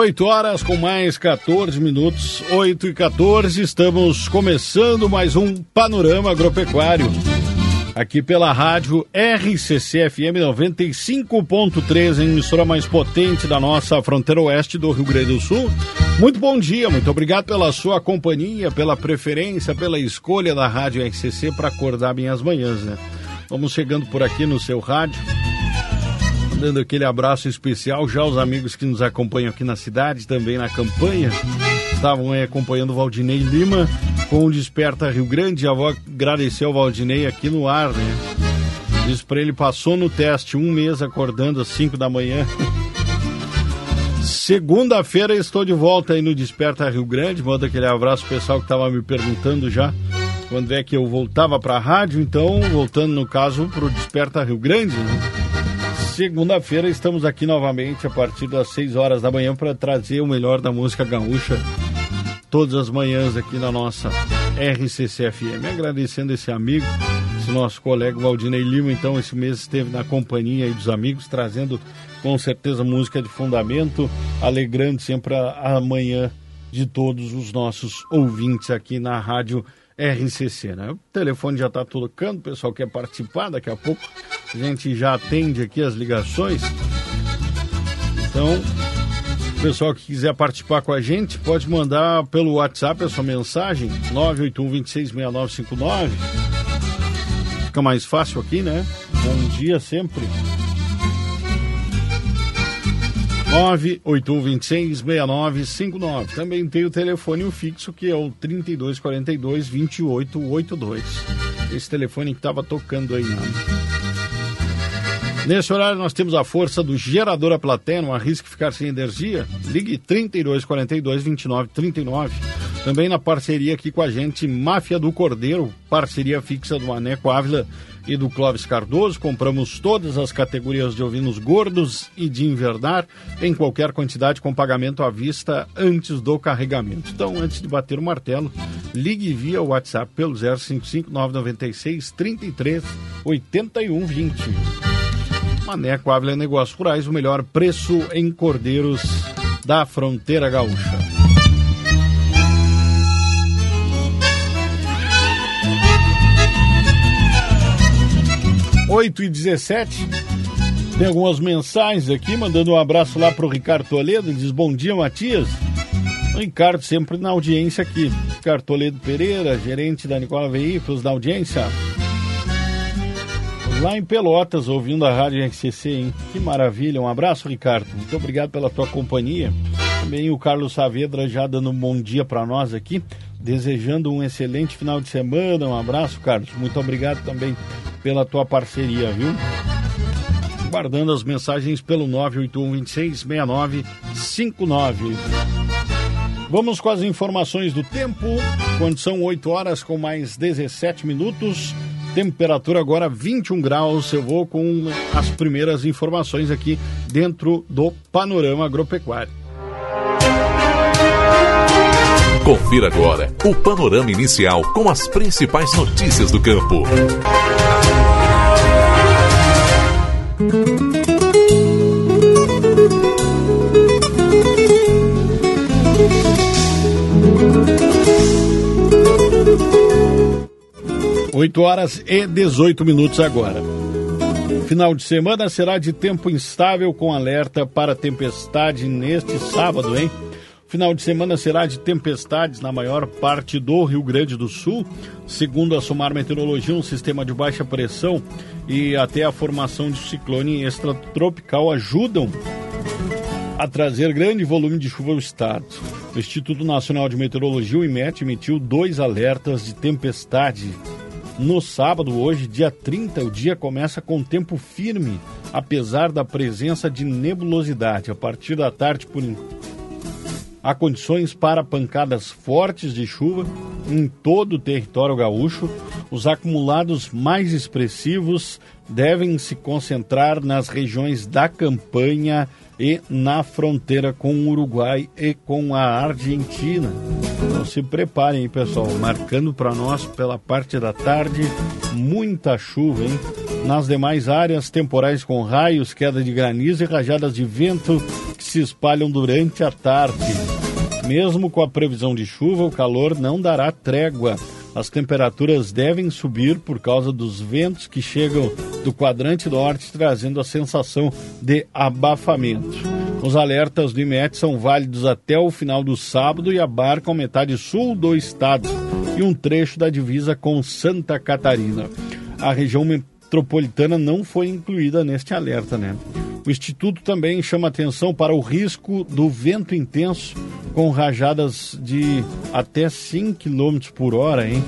8 horas com mais 14 minutos, 8 e 14, estamos começando mais um Panorama Agropecuário. Aqui pela rádio RCC FM 95.3, em emissora mais potente da nossa fronteira oeste do Rio Grande do Sul. Muito bom dia, muito obrigado pela sua companhia, pela preferência, pela escolha da rádio RCC para acordar bem as manhãs, né? Vamos chegando por aqui no seu rádio dando aquele abraço especial já aos amigos que nos acompanham aqui na cidade, também na campanha. Estavam aí acompanhando o Valdinei Lima com o Desperta Rio Grande. Já vou agradecer ao Valdinei aqui no ar, né? Diz para ele, passou no teste um mês acordando às 5 da manhã. Segunda-feira estou de volta aí no Desperta Rio Grande. Manda aquele abraço pessoal que estava me perguntando já quando é que eu voltava para a rádio. Então, voltando no caso para o Desperta Rio Grande, né? Segunda-feira estamos aqui novamente a partir das 6 horas da manhã para trazer o melhor da música gaúcha todas as manhãs aqui na nossa RCC-FM. Agradecendo esse amigo, esse nosso colega Valdinei Lima, então esse mês esteve na companhia dos amigos, trazendo com certeza música de fundamento, alegrando sempre a, a manhã de todos os nossos ouvintes aqui na Rádio RCC, né? O telefone já está tocando, o pessoal quer participar, daqui a pouco a gente já atende aqui as ligações. Então, o pessoal que quiser participar com a gente, pode mandar pelo WhatsApp a sua mensagem, 981 Fica mais fácil aqui, né? Bom dia sempre. 981266959. Também tem o telefone fixo que é o 3242 2882. Esse telefone que estava tocando aí, né? Nesse horário nós temos a força do gerador a plateia, não arrisque ficar sem energia. Ligue 3242 2939. Também na parceria aqui com a gente, Máfia do Cordeiro, parceria fixa do Maneco Ávila e do Clóvis Cardoso. Compramos todas as categorias de ovinos gordos e de invernar em qualquer quantidade com pagamento à vista antes do carregamento. Então, antes de bater o martelo, ligue via WhatsApp pelo 055 996 33 81 20. Maneco Ávila Negócios Rurais, o melhor preço em cordeiros da fronteira gaúcha. 8 e 17 Tem algumas mensagens aqui, mandando um abraço lá para o Ricardo Toledo. Ele diz: Bom dia, Matias. O Ricardo sempre na audiência aqui. Ricardo Toledo Pereira, gerente da Nicola Veículos, da audiência. Lá em Pelotas, ouvindo a Rádio RCC, hein? Que maravilha. Um abraço, Ricardo. Muito obrigado pela tua companhia. Também o Carlos Saavedra já dando um bom dia para nós aqui, desejando um excelente final de semana. Um abraço, Carlos. Muito obrigado também pela tua parceria, viu? Guardando as mensagens pelo 981266959. Vamos com as informações do tempo, quando são 8 horas com mais 17 minutos. Temperatura agora 21 graus. Eu vou com as primeiras informações aqui dentro do panorama agropecuário. Confira agora o panorama inicial com as principais notícias do campo. Oito horas e dezoito minutos agora. Final de semana será de tempo instável com alerta para tempestade neste sábado, hein? Final de semana será de tempestades na maior parte do Rio Grande do Sul. Segundo a Somar Meteorologia, um sistema de baixa pressão e até a formação de ciclone extratropical ajudam a trazer grande volume de chuva ao estado. O Instituto Nacional de Meteorologia, o IMET, emitiu dois alertas de tempestade no sábado, hoje, dia 30, o dia começa com tempo firme, apesar da presença de nebulosidade. A partir da tarde, por há condições para pancadas fortes de chuva em todo o território gaúcho. Os acumulados mais expressivos devem se concentrar nas regiões da campanha e na fronteira com o Uruguai e com a Argentina. Então se preparem, pessoal, marcando para nós pela parte da tarde muita chuva, hein? Nas demais áreas, temporais com raios, queda de granizo e rajadas de vento que se espalham durante a tarde. Mesmo com a previsão de chuva, o calor não dará trégua. As temperaturas devem subir por causa dos ventos que chegam do quadrante norte, trazendo a sensação de abafamento. Os alertas do IMET são válidos até o final do sábado e abarcam metade sul do estado e um trecho da divisa com Santa Catarina. A região metropolitana não foi incluída neste alerta, né? O Instituto também chama atenção para o risco do vento intenso com rajadas de até 5 km por hora, hein?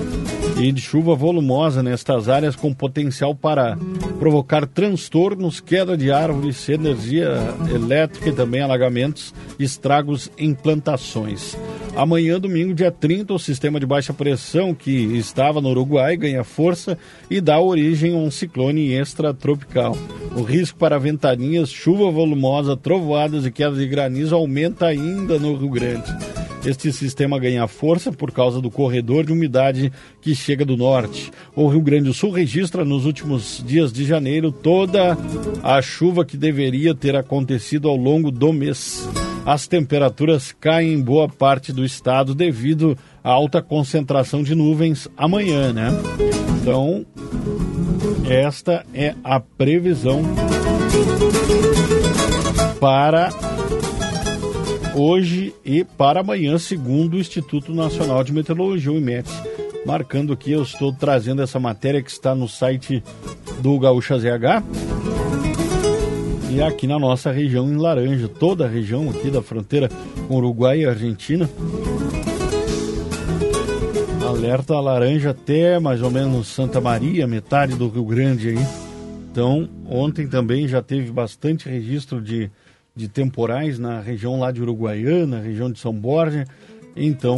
E de chuva volumosa nestas áreas com potencial para provocar transtornos, queda de árvores, energia elétrica e também alagamentos, estragos em plantações. Amanhã, domingo, dia 30, o sistema de baixa pressão que estava no Uruguai ganha força e dá origem a um ciclone extratropical. O risco para ventanias, chuva volumosa, trovoadas e quedas de granizo aumenta ainda no Rio Grande. Este sistema ganha força por causa do corredor de umidade que chega do norte. O Rio Grande do Sul registra nos últimos dias de janeiro toda a chuva que deveria ter acontecido ao longo do mês. As temperaturas caem em boa parte do estado devido à alta concentração de nuvens amanhã, né? Então, esta é a previsão para hoje e para amanhã, segundo o Instituto Nacional de Meteorologia, o IMET. Marcando aqui, eu estou trazendo essa matéria que está no site do Gaúcha ZH. E aqui na nossa região em laranja, toda a região aqui da fronteira com Uruguai e Argentina. Alerta laranja até mais ou menos Santa Maria, metade do Rio Grande aí. Então, ontem também já teve bastante registro de de temporais na região lá de Uruguaiana, região de São Borja. Então,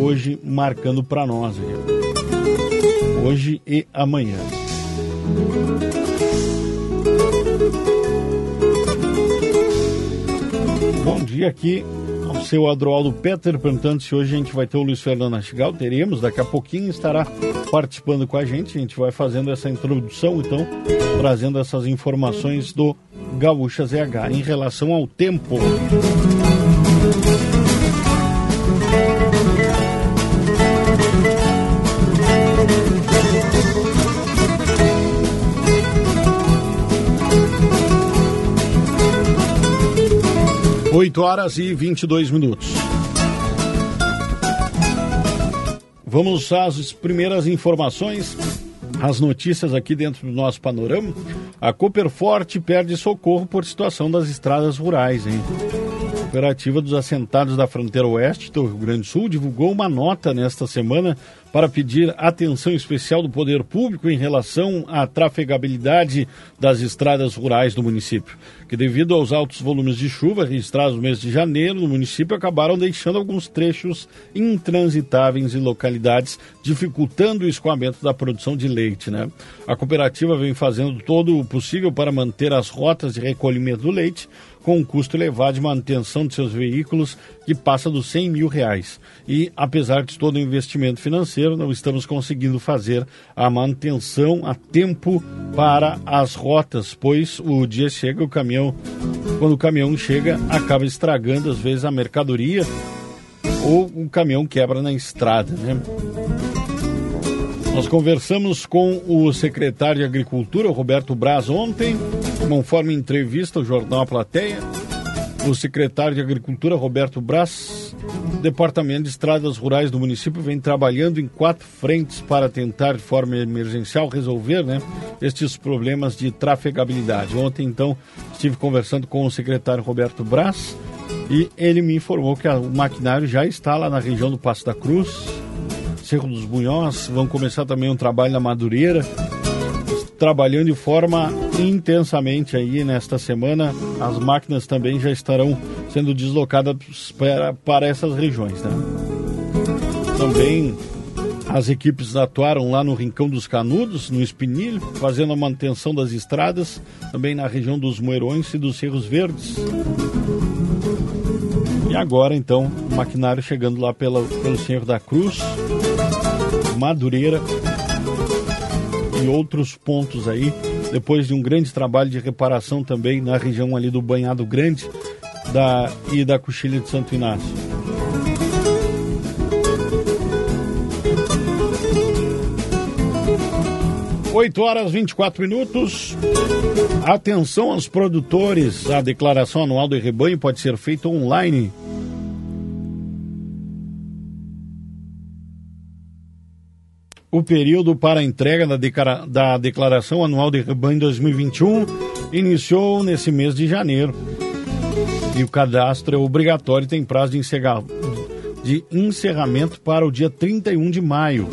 hoje marcando para nós aí. Hoje e amanhã. Bom dia aqui seu Adroaldo Peter, perguntando se hoje a gente vai ter o Luiz Fernando Astigal. Teremos, daqui a pouquinho estará participando com a gente. A gente vai fazendo essa introdução, então, trazendo essas informações do Gaúcha ZH em relação ao tempo. Oito horas e vinte e dois minutos. Vamos às primeiras informações as notícias aqui dentro do nosso panorama. A Cooperforte perde socorro por situação das estradas rurais, hein? Cooperativa dos assentados da fronteira oeste do Rio Grande do Sul divulgou uma nota nesta semana para pedir atenção especial do poder público em relação à trafegabilidade das estradas rurais do município, que devido aos altos volumes de chuva registrados no mês de janeiro no município acabaram deixando alguns trechos intransitáveis em localidades, dificultando o escoamento da produção de leite. Né? A cooperativa vem fazendo todo o possível para manter as rotas de recolhimento do leite, com um custo elevado de manutenção de seus veículos que passa dos 100 mil reais. E, apesar de todo o investimento financeiro, não estamos conseguindo fazer a manutenção a tempo para as rotas, pois o dia chega, o caminhão, quando o caminhão chega, acaba estragando às vezes a mercadoria ou o caminhão quebra na estrada, né? Nós conversamos com o secretário de Agricultura, Roberto Braz, ontem, conforme entrevista ao Jornal A Plateia. O secretário de Agricultura, Roberto Braz, Departamento de Estradas Rurais do município vem trabalhando em quatro frentes para tentar, de forma emergencial, resolver né, estes problemas de trafegabilidade. Ontem, então, estive conversando com o secretário Roberto Braz e ele me informou que o maquinário já está lá na região do Passo da Cruz, Cerro dos Bunhós, vão começar também um trabalho na Madureira, trabalhando de forma intensamente aí nesta semana. As máquinas também já estarão sendo deslocadas para, para essas regiões, né? Também as equipes atuaram lá no Rincão dos Canudos, no Espinilho, fazendo a manutenção das estradas, também na região dos Moerões e dos Cerros Verdes. E agora, então, o maquinário chegando lá pela, pelo Senhor da Cruz, Madureira e outros pontos aí, depois de um grande trabalho de reparação também na região ali do Banhado Grande da, e da Coxilha de Santo Inácio. Oito horas 24 minutos. Atenção aos produtores. A declaração anual do rebanho pode ser feita online O período para entrega da, da Declaração Anual de Rebanho 2021 iniciou nesse mês de janeiro. E o cadastro é obrigatório e tem prazo de, encerrar, de encerramento para o dia 31 de maio.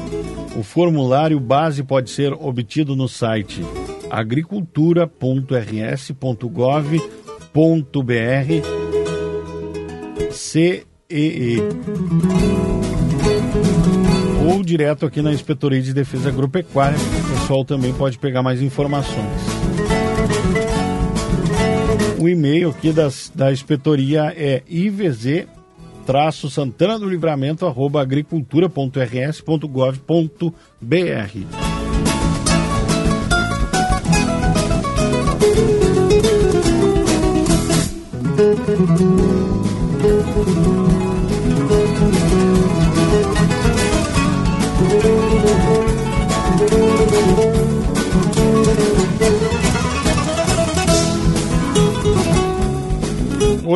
O formulário base pode ser obtido no site agricultura.rs.gov.br CEE ou direto aqui na Inspetoria de Defesa Agropecuária. O pessoal também pode pegar mais informações. O e-mail aqui das, da inspetoria é ivz traço Santana do Livramento arroba agricultura.rs.gov.br.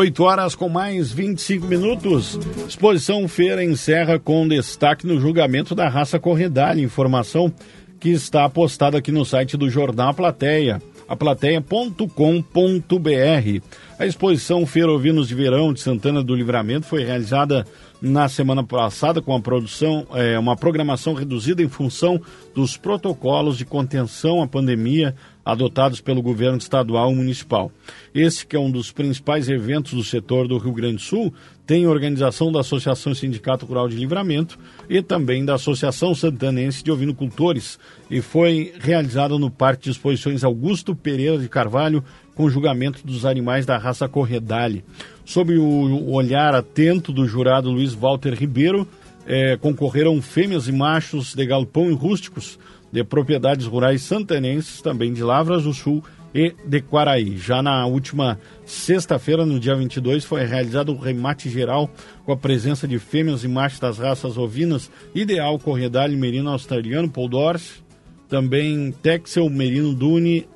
Oito horas com mais 25 minutos. Exposição Feira encerra com destaque no julgamento da raça corredalha. Informação que está postada aqui no site do Jornal Plateia aplateia.com.br. A exposição Feira Ovinos de Verão de Santana do Livramento foi realizada na semana passada com a produção, é, uma programação reduzida em função dos protocolos de contenção à pandemia adotados pelo governo estadual e municipal. Esse, que é um dos principais eventos do setor do Rio Grande do Sul, tem organização da Associação Sindicato Rural de Livramento e também da Associação Santanense de Ovinocultores e foi realizado no Parque de Exposições Augusto Pereira de Carvalho com julgamento dos animais da raça Corredale. Sob o olhar atento do jurado Luiz Walter Ribeiro, é, concorreram fêmeas e machos de galpão e rústicos de propriedades rurais santanenses, também de Lavras do Sul e de Quaraí. Já na última sexta-feira, no dia 22, foi realizado o um remate geral com a presença de fêmeas e machos das raças ovinas Ideal, Corredale, Merino Australiano, Poldorf, também Texel, Merino Dune,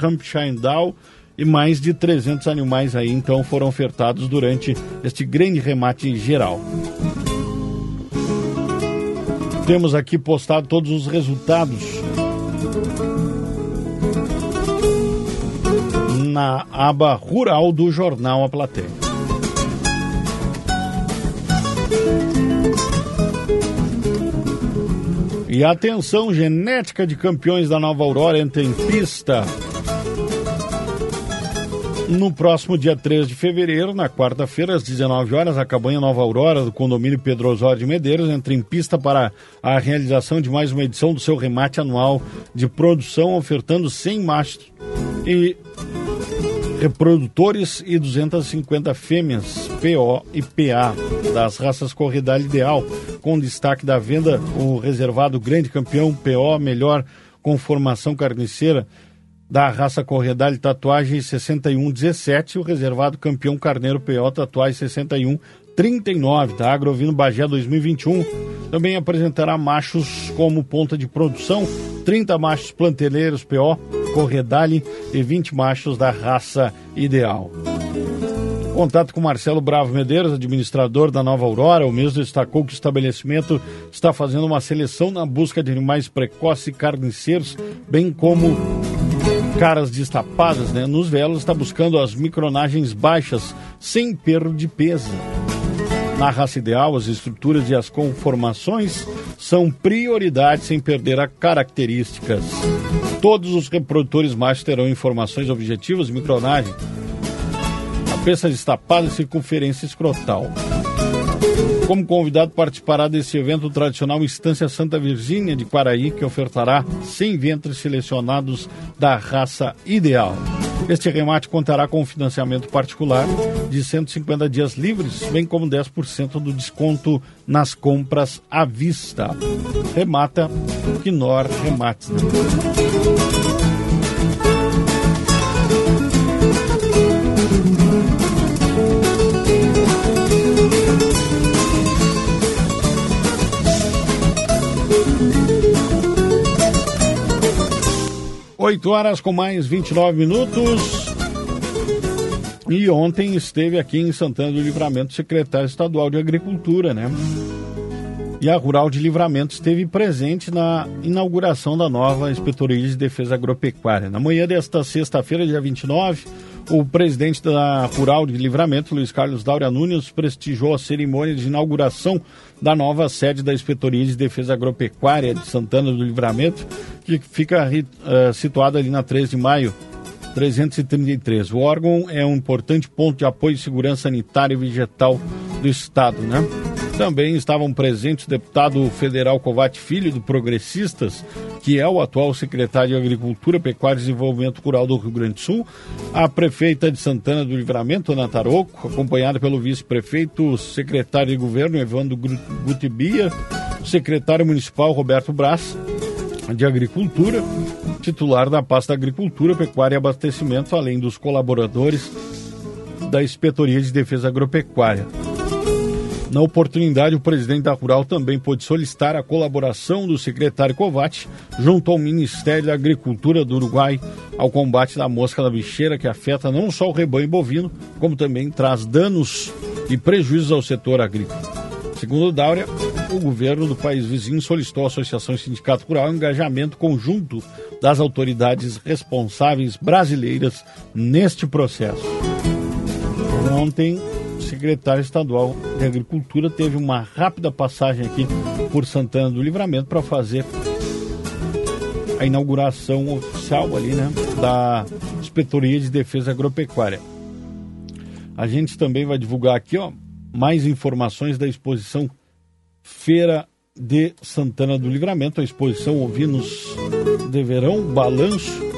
Hampshire Down e mais de 300 animais aí então foram ofertados durante este grande remate geral. Temos aqui postado todos os resultados na aba rural do jornal A Plateia. E atenção, genética de campeões da Nova Aurora entra em pista. No próximo dia 3 de fevereiro, na quarta-feira, às 19 horas, a cabanha Nova Aurora do condomínio Pedro Osório de Medeiros entra em pista para a realização de mais uma edição do seu remate anual de produção, ofertando 100 machos e reprodutores e 250 fêmeas PO e PA das raças Corredal Ideal, com destaque da venda o reservado Grande Campeão PO Melhor Conformação Carniceira da raça Corredale Tatuagem 6117 e o reservado campeão Carneiro PO Tatuagem 61 39 da Agrovino Bagé 2021. Também apresentará machos como ponta de produção, 30 machos planteleiros PO, Corredale e 20 machos da raça ideal. Contato com Marcelo Bravo Medeiros, administrador da Nova Aurora. O mesmo destacou que o estabelecimento está fazendo uma seleção na busca de animais precoces e carniceiros, bem como caras destapadas, né? Nos velos está buscando as micronagens baixas, sem perda de peso. Na raça ideal, as estruturas e as conformações são prioridade sem perder as características. Todos os reprodutores machos terão informações objetivas, micronagem, cabeça destapada e circunferência escrotal. Como convidado participará desse evento tradicional Estância Santa Virgínia de Quaraí, que ofertará 100 ventres selecionados da raça ideal. Este remate contará com financiamento particular de 150 dias livres, bem como 10% do desconto nas compras à vista. Remata Quinor Remates. Oito horas com mais 29 minutos. E ontem esteve aqui em Santana do Livramento o secretário estadual de Agricultura, né? E a Rural de Livramento esteve presente na inauguração da nova Inspetoria de Defesa Agropecuária. Na manhã desta sexta-feira, dia 29, o presidente da Rural de Livramento, Luiz Carlos Daura Nunes, prestigiou a cerimônia de inauguração da nova sede da Inspetoria de Defesa Agropecuária de Santana do Livramento, que fica uh, situada ali na 3 de maio, 333. O órgão é um importante ponto de apoio e segurança sanitária e vegetal do Estado, né? Também estavam presentes o deputado federal Covate Filho, do Progressistas, que é o atual secretário de Agricultura, Pecuária e Desenvolvimento Rural do Rio Grande do Sul, a prefeita de Santana do Livramento, Ana Taroco, acompanhada pelo vice-prefeito, secretário de governo, Evandro Gutibia, secretário municipal, Roberto Brás, de Agricultura, titular da pasta Agricultura, Pecuária e Abastecimento, além dos colaboradores da Inspetoria de Defesa Agropecuária. Na oportunidade, o presidente da Rural também pôde solicitar a colaboração do secretário Covatti junto ao Ministério da Agricultura do Uruguai ao combate da mosca da bicheira que afeta não só o rebanho bovino, como também traz danos e prejuízos ao setor agrícola. Segundo Dáurea, o governo do país vizinho solicitou à Associação Sindicato Rural um engajamento conjunto das autoridades responsáveis brasileiras neste processo. Ontem, secretário estadual de Agricultura teve uma rápida passagem aqui por Santana do Livramento para fazer a inauguração oficial ali, né, da Inspetoria de Defesa Agropecuária. A gente também vai divulgar aqui, ó, mais informações da exposição Feira de Santana do Livramento, a exposição Ovinos de Verão, Balanço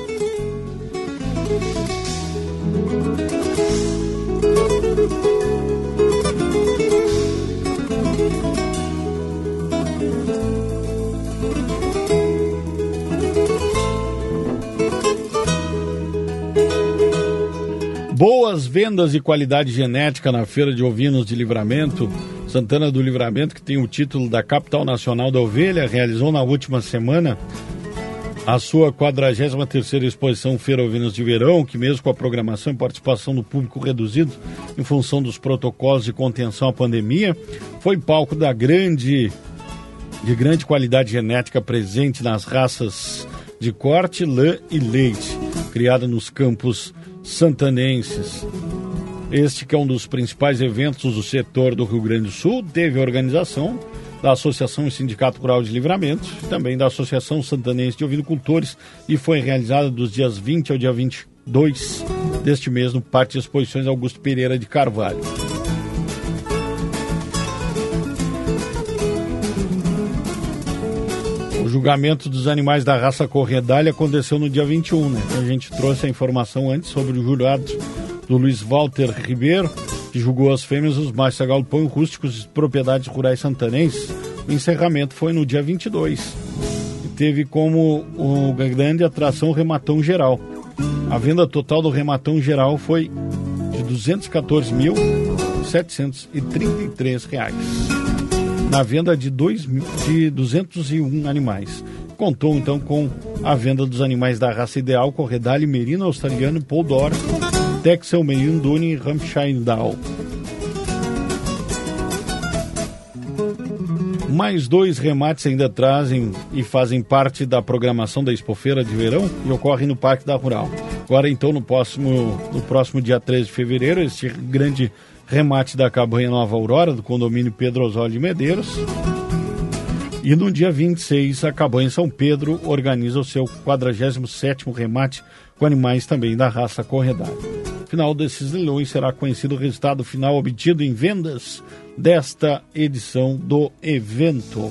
Boas vendas e qualidade genética na Feira de Ovinos de Livramento. Santana do Livramento, que tem o título da Capital Nacional da Ovelha, realizou na última semana a sua 43ª exposição Feira Ovinos de Verão, que mesmo com a programação e participação do público reduzido em função dos protocolos de contenção à pandemia, foi palco da grande de grande qualidade genética presente nas raças de corte, lã e leite, criada nos campos santanenses. Este que é um dos principais eventos do setor do Rio Grande do Sul, teve organização da Associação e Sindicato Rural de Livramento, também da Associação Santanense de Ovinocultores, e foi realizada dos dias 20 ao dia 22 deste mês no Parque de Exposições Augusto Pereira de Carvalho. Julgamento dos animais da raça corredalha aconteceu no dia 21, né? A gente trouxe a informação antes sobre o jurado do Luiz Walter Ribeiro, que julgou as fêmeas, os machos galpão rústicos de propriedades rurais santanenses. O encerramento foi no dia 22. E teve como o grande atração o rematão geral. A venda total do rematão geral foi de 214 mil 733 reais. Na venda de, dois, de 201 animais. Contou então com a venda dos animais da raça ideal, Corredale, Merino Australiano, Poldor, Texel, Merino Dune e Hampshire Down. Mais dois remates ainda trazem e fazem parte da programação da Expofeira de Verão e ocorrem no Parque da Rural. Agora, então, no próximo, no próximo dia 13 de fevereiro, este grande remate da Cabanha Nova Aurora, do condomínio Pedro Osório de Medeiros. E no dia 26, a Cabanha São Pedro organiza o seu 47º remate com animais também da raça corredada. Final desses leilões será conhecido o resultado final obtido em vendas desta edição do evento.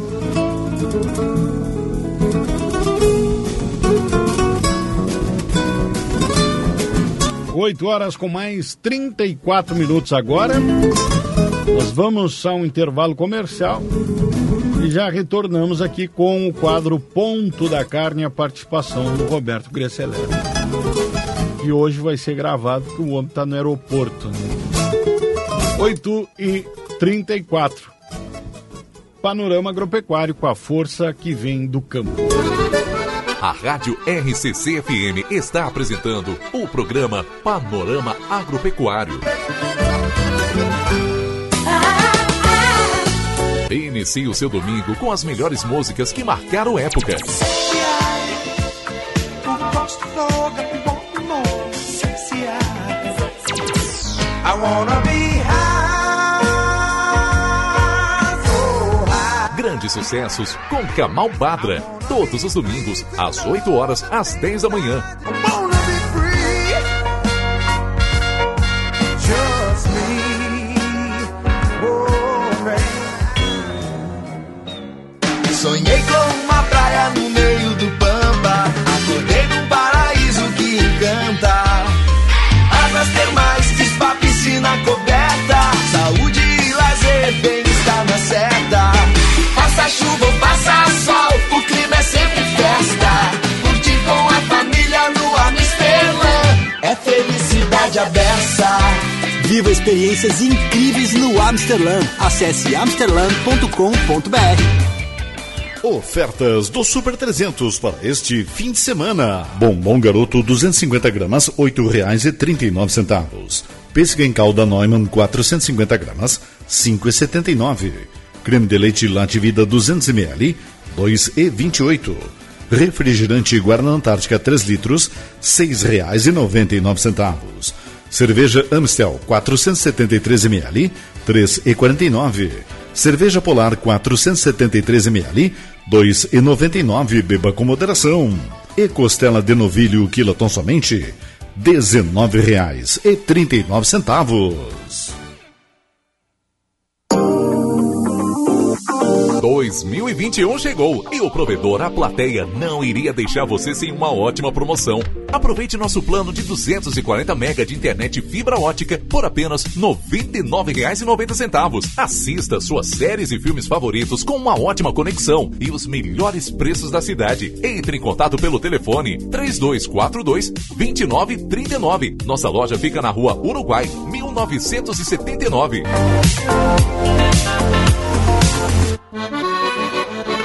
Oito horas com mais 34 minutos agora. Nós vamos a um intervalo comercial e já retornamos aqui com o quadro Ponto da Carne, a participação do Roberto Gresseler. E hoje vai ser gravado porque o homem está no aeroporto. Né? 8 e 34. Panorama agropecuário com a força que vem do campo. A Rádio RCC FM está apresentando o programa Panorama Agropecuário. Inicie o seu domingo com as melhores músicas que marcaram época. I wanna be grandes sucessos com Kamal Badra. Todos os domingos, às 8 horas, às 10 da manhã. Sonhei felicidade aberta. Viva experiências incríveis no Amsterdã. Acesse amsterdã.com.br. Ofertas do Super 300 para este fim de semana. Bombom Garoto 250 gramas, R$ 8,39. Pêssega em calda Neumann 450 gramas, R$ 5,79. Creme de leite Lativida 200 ml, 2,28. Refrigerante Guarana Antártica 3 litros, R$ 6,99. Cerveja Amstel 473 ml, 3,49. Cerveja Polar 473 ml, 2,99. Beba com moderação. E costela de novilho quiloton somente, R$ 19,39. 2021 chegou e o provedor A Plateia não iria deixar você sem uma ótima promoção. Aproveite nosso plano de 240 mega de internet fibra ótica por apenas R$ 99,90. Assista suas séries e filmes favoritos com uma ótima conexão e os melhores preços da cidade. Entre em contato pelo telefone 3242 2939. Nossa loja fica na rua Uruguai, 1979.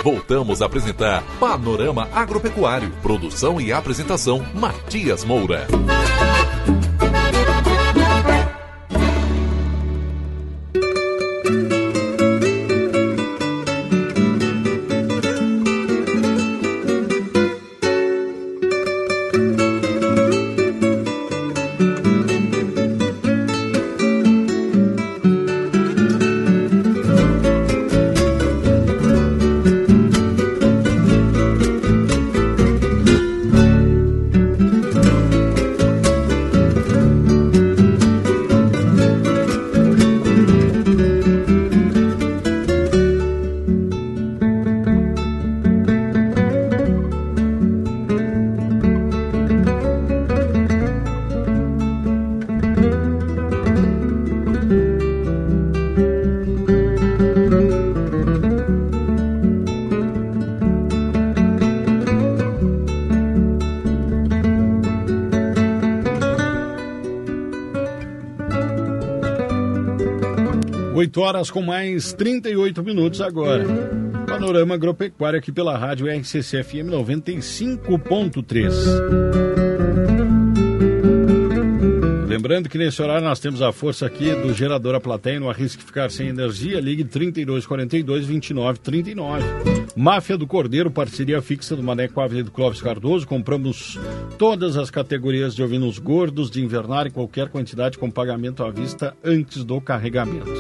Voltamos a apresentar Panorama Agropecuário. Produção e apresentação: Matias Moura. 8 horas com mais 38 minutos agora. Panorama Agropecuário aqui pela rádio RCC FM 95.3. Lembrando que nesse horário nós temos a força aqui do gerador a plateia, não arrisque ficar sem energia, ligue 3242 2939. Máfia do Cordeiro, parceria fixa do Maneco Ávila do Clóvis Cardoso, compramos todas as categorias de ovinos gordos de invernar em qualquer quantidade com pagamento à vista antes do carregamento.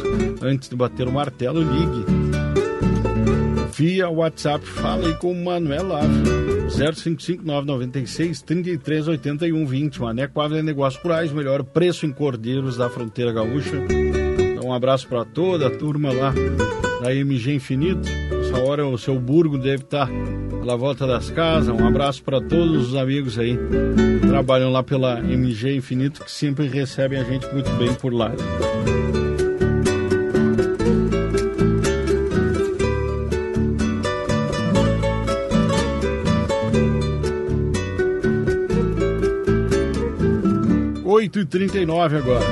Antes de bater o martelo, ligue via WhatsApp, fala aí com o Manuel Ávila. 055996 3381 20. Maneco Ávila Negócios Rurais, melhor preço em Cordeiros da Fronteira Gaúcha. Então, um abraço para toda a turma lá da MG Infinito. Essa hora o seu Burgo deve estar pela volta das casas. Um abraço para todos os amigos aí que trabalham lá pela MG Infinito, que sempre recebem a gente muito bem por lá. 8h39 agora.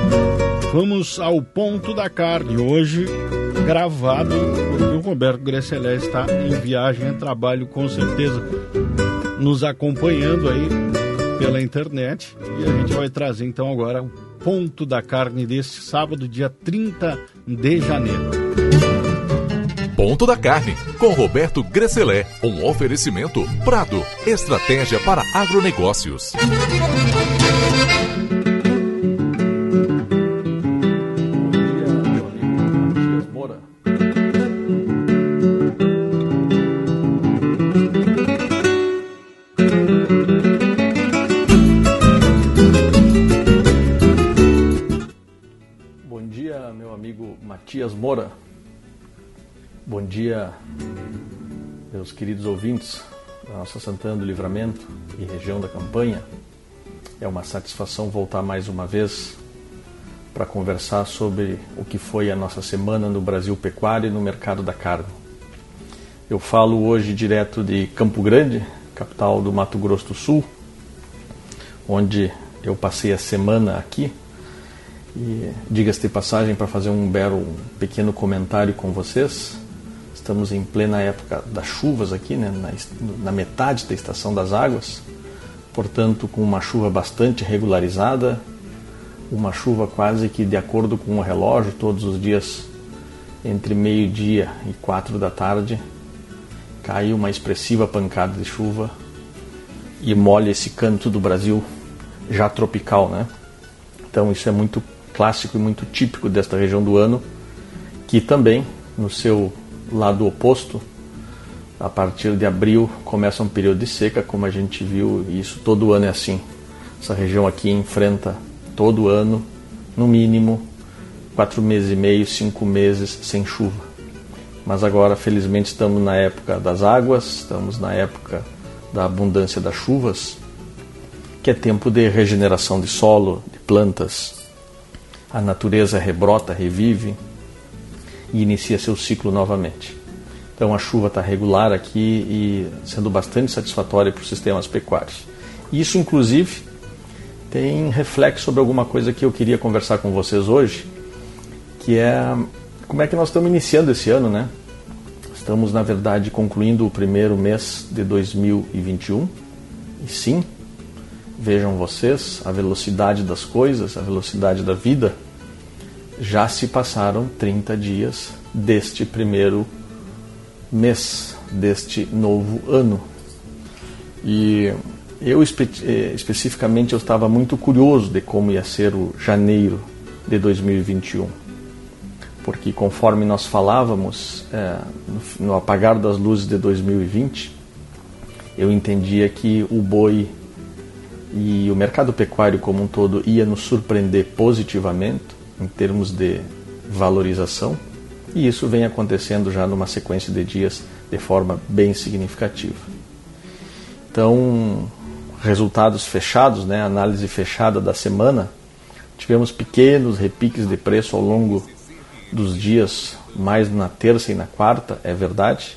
Vamos ao ponto da carne. Hoje, gravado, porque o Roberto Gresselé está em viagem, em trabalho, com certeza, nos acompanhando aí pela internet. E a gente vai trazer então agora o ponto da carne deste sábado, dia 30 de janeiro. Ponto da Carne, com Roberto Gresselé. Um oferecimento Prado, estratégia para agronegócios. Meus queridos ouvintes da nossa Santana do Livramento e região da campanha. É uma satisfação voltar mais uma vez para conversar sobre o que foi a nossa semana no Brasil pecuário e no mercado da carne. Eu falo hoje direto de Campo Grande, capital do Mato Grosso do Sul, onde eu passei a semana aqui e diga-se de passagem para fazer um belo um pequeno comentário com vocês. Estamos em plena época das chuvas aqui, né, na, na metade da estação das águas, portanto com uma chuva bastante regularizada, uma chuva quase que de acordo com o relógio, todos os dias entre meio-dia e quatro da tarde, cai uma expressiva pancada de chuva e molha esse canto do Brasil já tropical, né? Então isso é muito clássico e muito típico desta região do ano, que também, no seu lado oposto, a partir de abril começa um período de seca, como a gente viu, e isso todo ano é assim. Essa região aqui enfrenta todo ano, no mínimo, quatro meses e meio, cinco meses sem chuva. Mas agora, felizmente, estamos na época das águas, estamos na época da abundância das chuvas, que é tempo de regeneração de solo, de plantas, a natureza rebrota, revive e inicia seu ciclo novamente. Então a chuva está regular aqui e sendo bastante satisfatória para os sistemas pecuários. Isso, inclusive, tem reflexo sobre alguma coisa que eu queria conversar com vocês hoje, que é como é que nós estamos iniciando esse ano, né? Estamos, na verdade, concluindo o primeiro mês de 2021 e sim, Vejam vocês a velocidade das coisas, a velocidade da vida. Já se passaram 30 dias deste primeiro mês, deste novo ano. E eu espe eh, especificamente eu estava muito curioso de como ia ser o janeiro de 2021. Porque conforme nós falávamos é, no, apagar das luzes de 2020, eu entendia que o boi e o mercado pecuário como um todo ia nos surpreender positivamente em termos de valorização, e isso vem acontecendo já numa sequência de dias de forma bem significativa. Então, resultados fechados, né, análise fechada da semana, tivemos pequenos repiques de preço ao longo dos dias, mais na terça e na quarta, é verdade,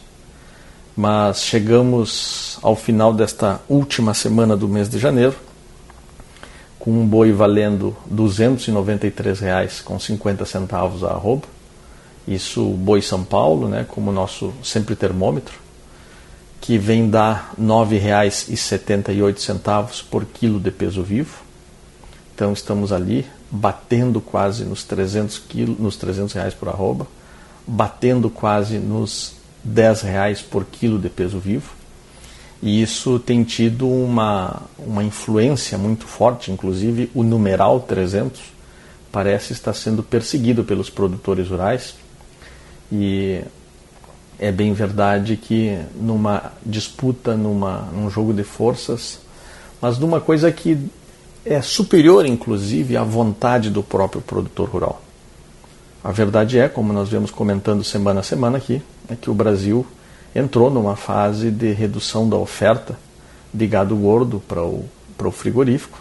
mas chegamos ao final desta última semana do mês de janeiro com um boi valendo R$ 293,50 a arroba Isso Boi São Paulo, né, como nosso sempre termômetro, que vem dar R$ 9,78 por quilo de peso vivo. Então estamos ali batendo quase nos 300 quilos, nos 300 reais por arroba, batendo quase nos 10 reais por quilo de peso vivo. E isso tem tido uma, uma influência muito forte, inclusive o numeral 300 parece estar sendo perseguido pelos produtores rurais. E é bem verdade que numa disputa, numa, num jogo de forças, mas numa coisa que é superior, inclusive, à vontade do próprio produtor rural. A verdade é, como nós vemos comentando semana a semana aqui, é que o Brasil entrou numa fase de redução da oferta de gado gordo para o, para o frigorífico.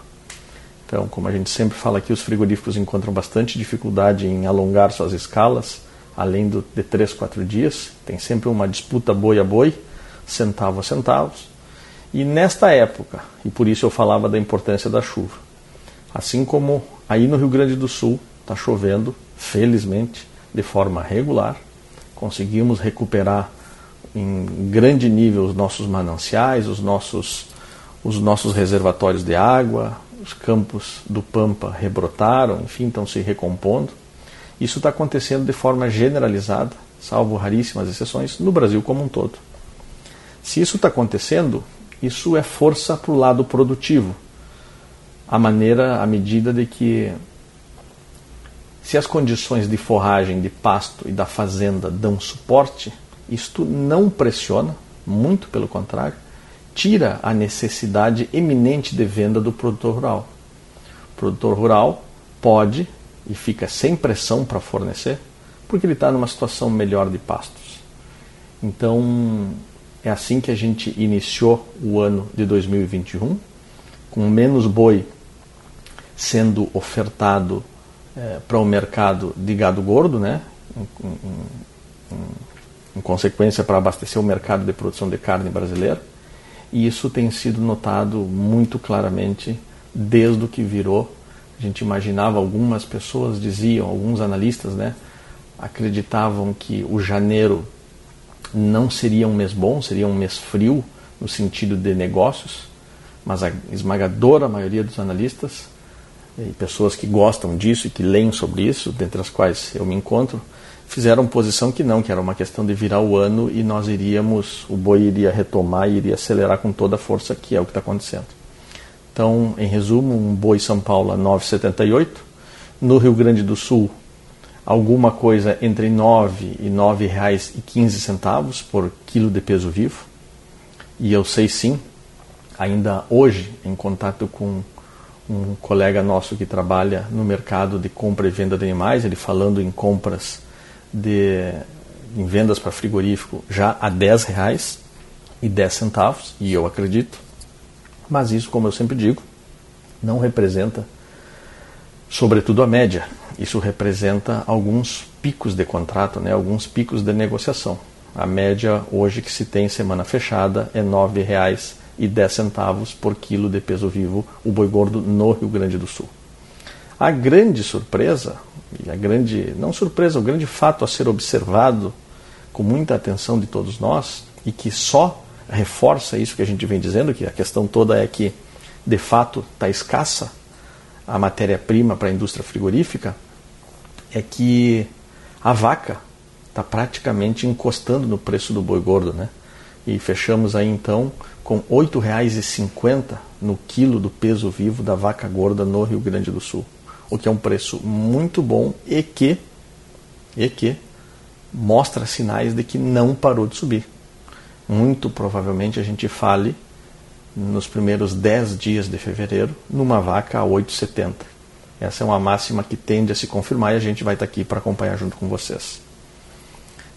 Então, como a gente sempre fala aqui, os frigoríficos encontram bastante dificuldade em alongar suas escalas além do, de três, quatro dias. Tem sempre uma disputa boi a boi, centavo a centavos. E nesta época, e por isso eu falava da importância da chuva, assim como aí no Rio Grande do Sul está chovendo, felizmente, de forma regular, conseguimos recuperar em grande nível os nossos mananciais, os nossos, os nossos reservatórios de água, os campos do Pampa rebrotaram, enfim, estão se recompondo. Isso está acontecendo de forma generalizada, salvo raríssimas exceções, no Brasil como um todo. Se isso está acontecendo, isso é força para o lado produtivo. A maneira, a medida de que, se as condições de forragem, de pasto e da fazenda dão suporte, isto não pressiona, muito pelo contrário, tira a necessidade eminente de venda do produtor rural. O produtor rural pode e fica sem pressão para fornecer, porque ele está numa situação melhor de pastos. Então, é assim que a gente iniciou o ano de 2021, com menos boi sendo ofertado é, para o mercado de gado gordo, né? Em, em, em consequência, para abastecer o mercado de produção de carne brasileira. E isso tem sido notado muito claramente desde o que virou a gente imaginava, algumas pessoas diziam, alguns analistas, né, acreditavam que o janeiro não seria um mês bom, seria um mês frio no sentido de negócios, mas a esmagadora maioria dos analistas e pessoas que gostam disso e que leem sobre isso, dentre as quais eu me encontro, fizeram posição que não, que era uma questão de virar o ano e nós iríamos, o boi iria retomar e iria acelerar com toda a força, que é o que está acontecendo. Então, em resumo, um boi São Paulo a 9,78. No Rio Grande do Sul, alguma coisa entre 9 e 9 reais e 15 centavos por quilo de peso vivo. E eu sei sim, ainda hoje, em contato com um colega nosso que trabalha no mercado de compra e venda de animais, ele falando em compras de em vendas para frigorífico já a 10 reais e 10 centavos, e eu acredito. Mas isso, como eu sempre digo, não representa, sobretudo, a média. Isso representa alguns picos de contrato, né, alguns picos de negociação. A média hoje que se tem semana fechada é R$ 9,10 por quilo de peso vivo o boi gordo no Rio Grande do Sul. A grande surpresa, e a grande, não surpresa, o grande fato a ser observado com muita atenção de todos nós e que só reforça isso que a gente vem dizendo, que a questão toda é que, de fato, está escassa a matéria-prima para a indústria frigorífica, é que a vaca está praticamente encostando no preço do boi gordo, né? E fechamos aí então com R$ 8,50 no quilo do peso vivo da vaca gorda no Rio Grande do Sul. O que é um preço muito bom e que, e que mostra sinais de que não parou de subir muito provavelmente a gente fale nos primeiros 10 dias de fevereiro numa vaca a 8,70. Essa é uma máxima que tende a se confirmar e a gente vai estar aqui para acompanhar junto com vocês.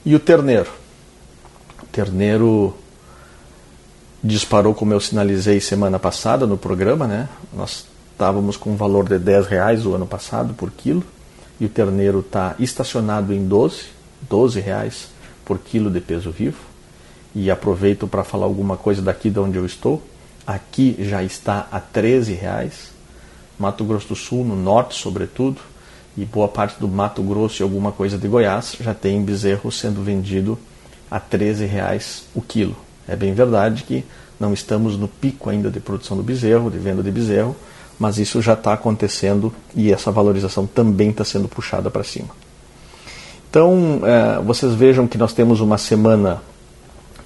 E o terneiro? O terneiro disparou, como eu sinalizei semana passada no programa, né? Nós estávamos com um valor de 10 reais o ano passado por quilo e o terneiro está estacionado em 12, 12 reais por quilo de peso vivo e aproveito para falar alguma coisa daqui de onde eu estou. Aqui já está a 13 reais. Mato Grosso do Sul, no norte sobretudo, e boa parte do Mato Grosso e alguma coisa de Goiás já tem bezerro sendo vendido a 13 reais o quilo. É bem verdade que não estamos no pico ainda de produção do bezerro, de venda de bezerro, mas isso já está acontecendo e essa valorização também está sendo puxada para cima. Então, é, vocês vejam que nós temos uma semana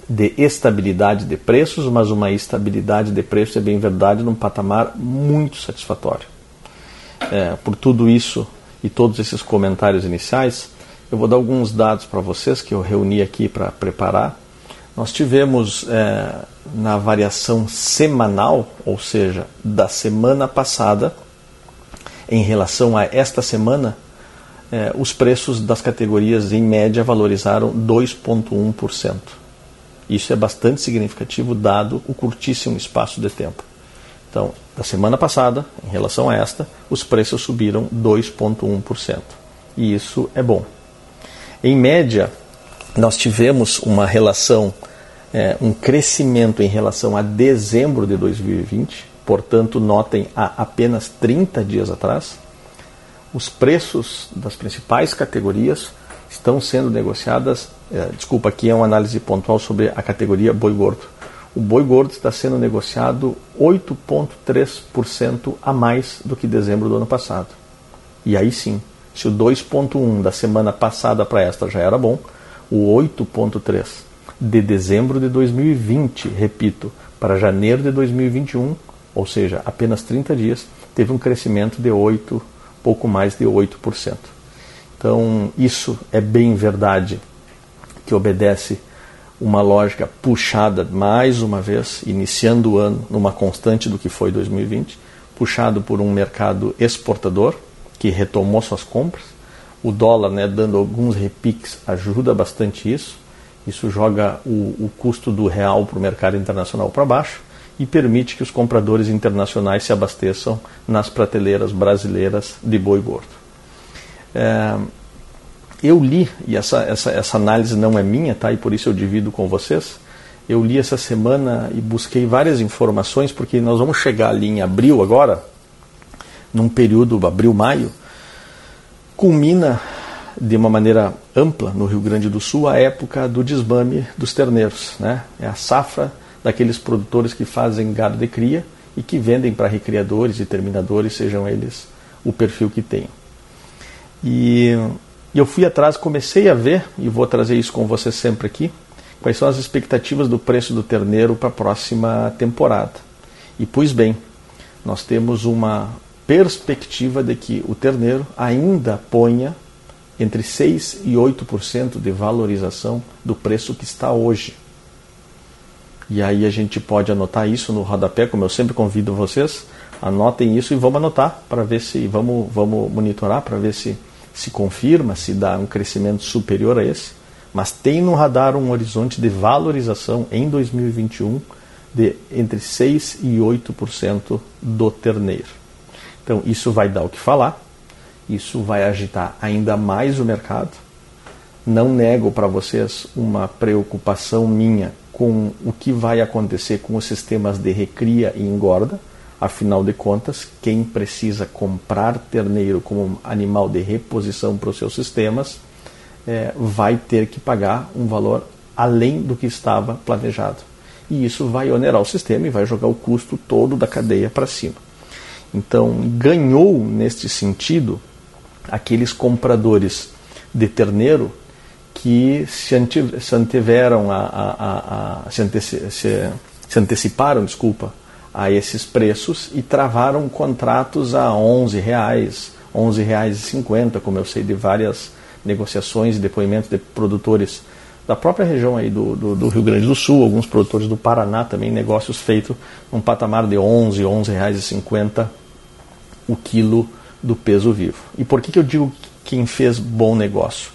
de estabilidade de preços, mas uma estabilidade de preços é bem verdade num patamar muito satisfatório. É, por tudo isso e todos esses comentários iniciais, eu vou dar alguns dados para vocês que eu reuni aqui para preparar. Nós tivemos é, na variação semanal, ou seja, da semana passada, em relação a esta semana, é, os preços das categorias em média valorizaram 2,1%. Isso é bastante significativo, dado o curtíssimo espaço de tempo. Então, da semana passada, em relação a esta, os preços subiram 2,1%. E isso é bom. Em média, nós tivemos uma relação, é, um crescimento em relação a dezembro de 2020, portanto, notem, há apenas 30 dias atrás, os preços das principais categorias estão sendo negociadas. É, desculpa, aqui é uma análise pontual sobre a categoria boi gordo. O boi gordo está sendo negociado 8,3% a mais do que dezembro do ano passado. E aí sim, se o 2,1 da semana passada para esta já era bom, o 8,3 de dezembro de 2020, repito, para janeiro de 2021, ou seja, apenas 30 dias, teve um crescimento de 8, pouco mais de 8%. Então, isso é bem verdade que obedece uma lógica puxada mais uma vez, iniciando o ano numa constante do que foi 2020, puxado por um mercado exportador que retomou suas compras. O dólar, né, dando alguns repiques, ajuda bastante isso. Isso joga o, o custo do real para o mercado internacional para baixo e permite que os compradores internacionais se abasteçam nas prateleiras brasileiras de boi gordo. É, eu li, e essa, essa, essa análise não é minha, tá? e por isso eu divido com vocês. Eu li essa semana e busquei várias informações, porque nós vamos chegar ali em abril agora, num período abril-maio, culmina de uma maneira ampla no Rio Grande do Sul a época do desmame dos terneiros. Né? É a safra daqueles produtores que fazem gado de cria e que vendem para recriadores e terminadores, sejam eles o perfil que tenham. E eu fui atrás, comecei a ver, e vou trazer isso com você sempre aqui, quais são as expectativas do preço do terneiro para a próxima temporada. E pois bem, nós temos uma perspectiva de que o terneiro ainda ponha entre 6 e 8% de valorização do preço que está hoje. E aí a gente pode anotar isso no rodapé, como eu sempre convido vocês, anotem isso e vamos anotar para ver se vamos, vamos monitorar para ver se se confirma, se dá um crescimento superior a esse, mas tem no radar um horizonte de valorização em 2021 de entre 6 e 8% do terneiro. Então, isso vai dar o que falar, isso vai agitar ainda mais o mercado. Não nego para vocês uma preocupação minha com o que vai acontecer com os sistemas de recria e engorda Afinal de contas, quem precisa comprar terneiro como animal de reposição para os seus sistemas é, vai ter que pagar um valor além do que estava planejado. E isso vai onerar o sistema e vai jogar o custo todo da cadeia para cima. Então, ganhou neste sentido aqueles compradores de terneiro que se, anteveram a, a, a, a se, anteci se, se anteciparam, desculpa, a esses preços e travaram contratos a 11 reais, 11 reais e 50, como eu sei de várias negociações e depoimentos de produtores da própria região aí do, do, do, Rio Grande do Sul, alguns produtores do Paraná também, negócios feitos num patamar de 11, 11 reais e 50 o quilo do peso vivo. E por que, que eu digo quem fez bom negócio?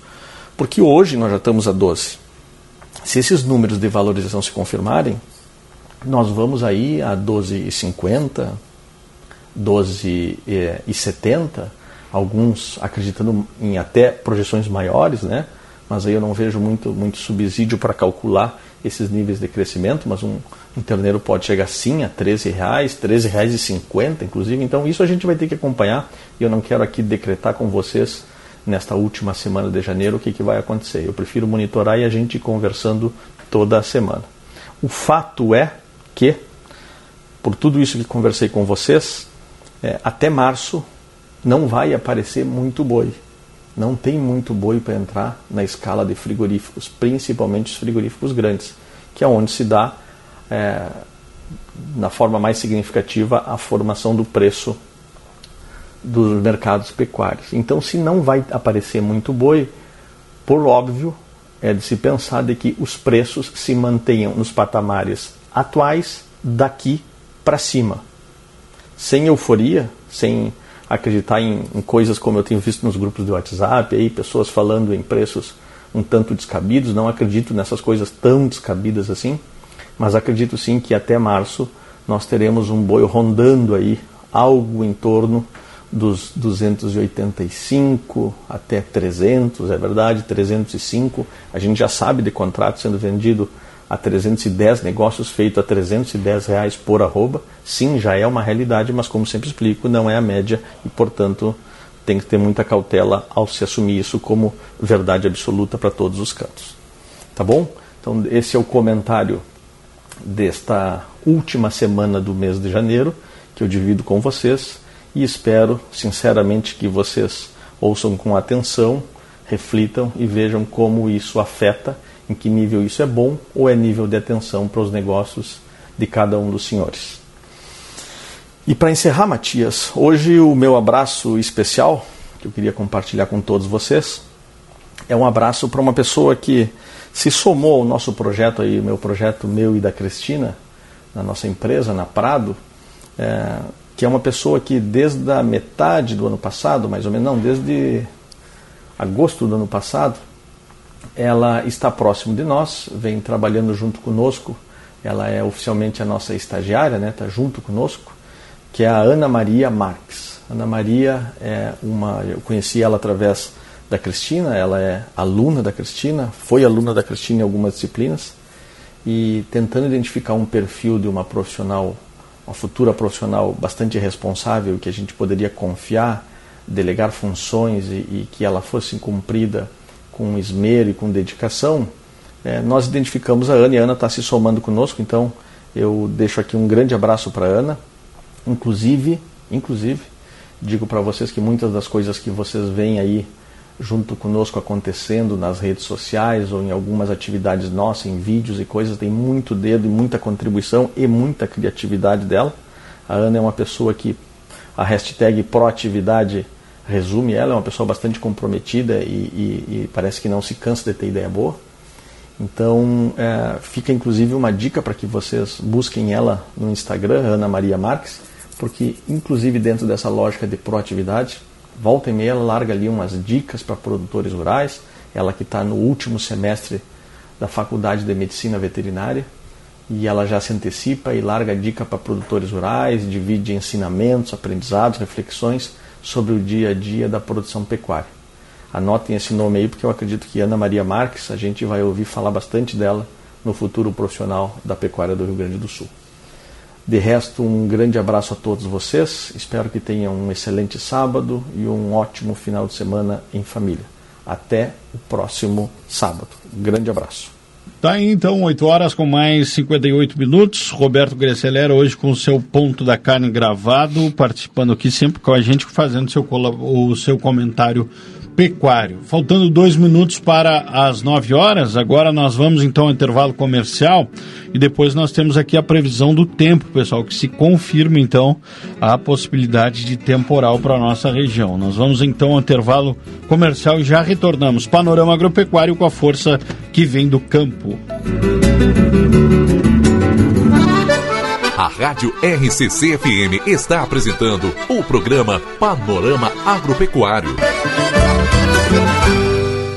Porque hoje nós já estamos a 12. Se esses números de valorização se confirmarem, nós vamos aí a 12,50, 12,70, alguns acreditando em até projeções maiores, né? mas aí eu não vejo muito, muito subsídio para calcular esses níveis de crescimento, mas um, um terneiro pode chegar sim a 13 reais, 13 reais e 50, inclusive. Então isso a gente vai ter que acompanhar. E eu não quero aqui decretar com vocês nesta última semana de janeiro o que, que vai acontecer. Eu prefiro monitorar e a gente ir conversando toda a semana. O fato é que, por tudo isso que conversei com vocês, é, até março não vai aparecer muito boi. Não tem muito boi para entrar na escala de frigoríficos, principalmente os frigoríficos grandes, que é onde se dá, é, na forma mais significativa, a formação do preço dos mercados pecuários. Então, se não vai aparecer muito boi, por óbvio, é de se pensar de que os preços se mantenham nos patamares atuais daqui para cima. Sem euforia, sem acreditar em, em, coisas como eu tenho visto nos grupos de WhatsApp, aí, pessoas falando em preços um tanto descabidos. Não acredito nessas coisas tão descabidas assim, mas acredito sim que até março nós teremos um boi rondando aí algo em torno dos 285 até 300, é verdade, 305. A gente já sabe de contrato sendo vendido a 310, negócios feitos a 310 reais por arroba, sim, já é uma realidade, mas como sempre explico, não é a média e, portanto, tem que ter muita cautela ao se assumir isso como verdade absoluta para todos os cantos. Tá bom? Então, esse é o comentário desta última semana do mês de janeiro, que eu divido com vocês e espero, sinceramente, que vocês ouçam com atenção, reflitam e vejam como isso afeta em que nível isso é bom ou é nível de atenção para os negócios de cada um dos senhores. E para encerrar, Matias, hoje o meu abraço especial, que eu queria compartilhar com todos vocês, é um abraço para uma pessoa que se somou ao nosso projeto aí, meu projeto meu e da Cristina, na nossa empresa, na Prado, é, que é uma pessoa que desde a metade do ano passado, mais ou menos, não, desde agosto do ano passado, ela está próximo de nós, vem trabalhando junto conosco. Ela é oficialmente a nossa estagiária, né? Está junto conosco, que é a Ana Maria Marques. Ana Maria é uma, eu conheci ela através da Cristina. Ela é aluna da Cristina, foi aluna da Cristina em algumas disciplinas e tentando identificar um perfil de uma profissional, uma futura profissional bastante responsável que a gente poderia confiar, delegar funções e, e que ela fosse cumprida com esmero e com dedicação, é, nós identificamos a Ana e a Ana está se somando conosco, então eu deixo aqui um grande abraço para a Ana. Inclusive, inclusive, digo para vocês que muitas das coisas que vocês veem aí junto conosco acontecendo nas redes sociais ou em algumas atividades nossas, em vídeos e coisas, tem muito dedo e muita contribuição e muita criatividade dela. A Ana é uma pessoa que a hashtag proatividade resume ela, é uma pessoa bastante comprometida e, e, e parece que não se cansa de ter ideia boa. Então, é, fica inclusive uma dica para que vocês busquem ela no Instagram, Ana Maria Marques, porque inclusive dentro dessa lógica de proatividade, volta e meia ela larga ali umas dicas para produtores rurais, ela que está no último semestre da Faculdade de Medicina Veterinária, e ela já se antecipa e larga dica para produtores rurais, divide ensinamentos, aprendizados, reflexões sobre o dia a dia da produção pecuária. Anotem esse nome aí, porque eu acredito que Ana Maria Marques, a gente vai ouvir falar bastante dela no futuro profissional da pecuária do Rio Grande do Sul. De resto, um grande abraço a todos vocês. Espero que tenham um excelente sábado e um ótimo final de semana em família. Até o próximo sábado. Um grande abraço. Tá aí então, 8 horas com mais 58 minutos. Roberto Grecelera hoje com o seu ponto da carne gravado, participando aqui sempre com a gente, fazendo seu, o seu comentário pecuário. Faltando dois minutos para as 9 horas, agora nós vamos então ao intervalo comercial e depois nós temos aqui a previsão do tempo, pessoal, que se confirma então a possibilidade de temporal para a nossa região. Nós vamos então ao intervalo comercial e já retornamos. Panorama agropecuário com a força que vem do campo. A Rádio RCC FM está apresentando o programa Panorama Agropecuário.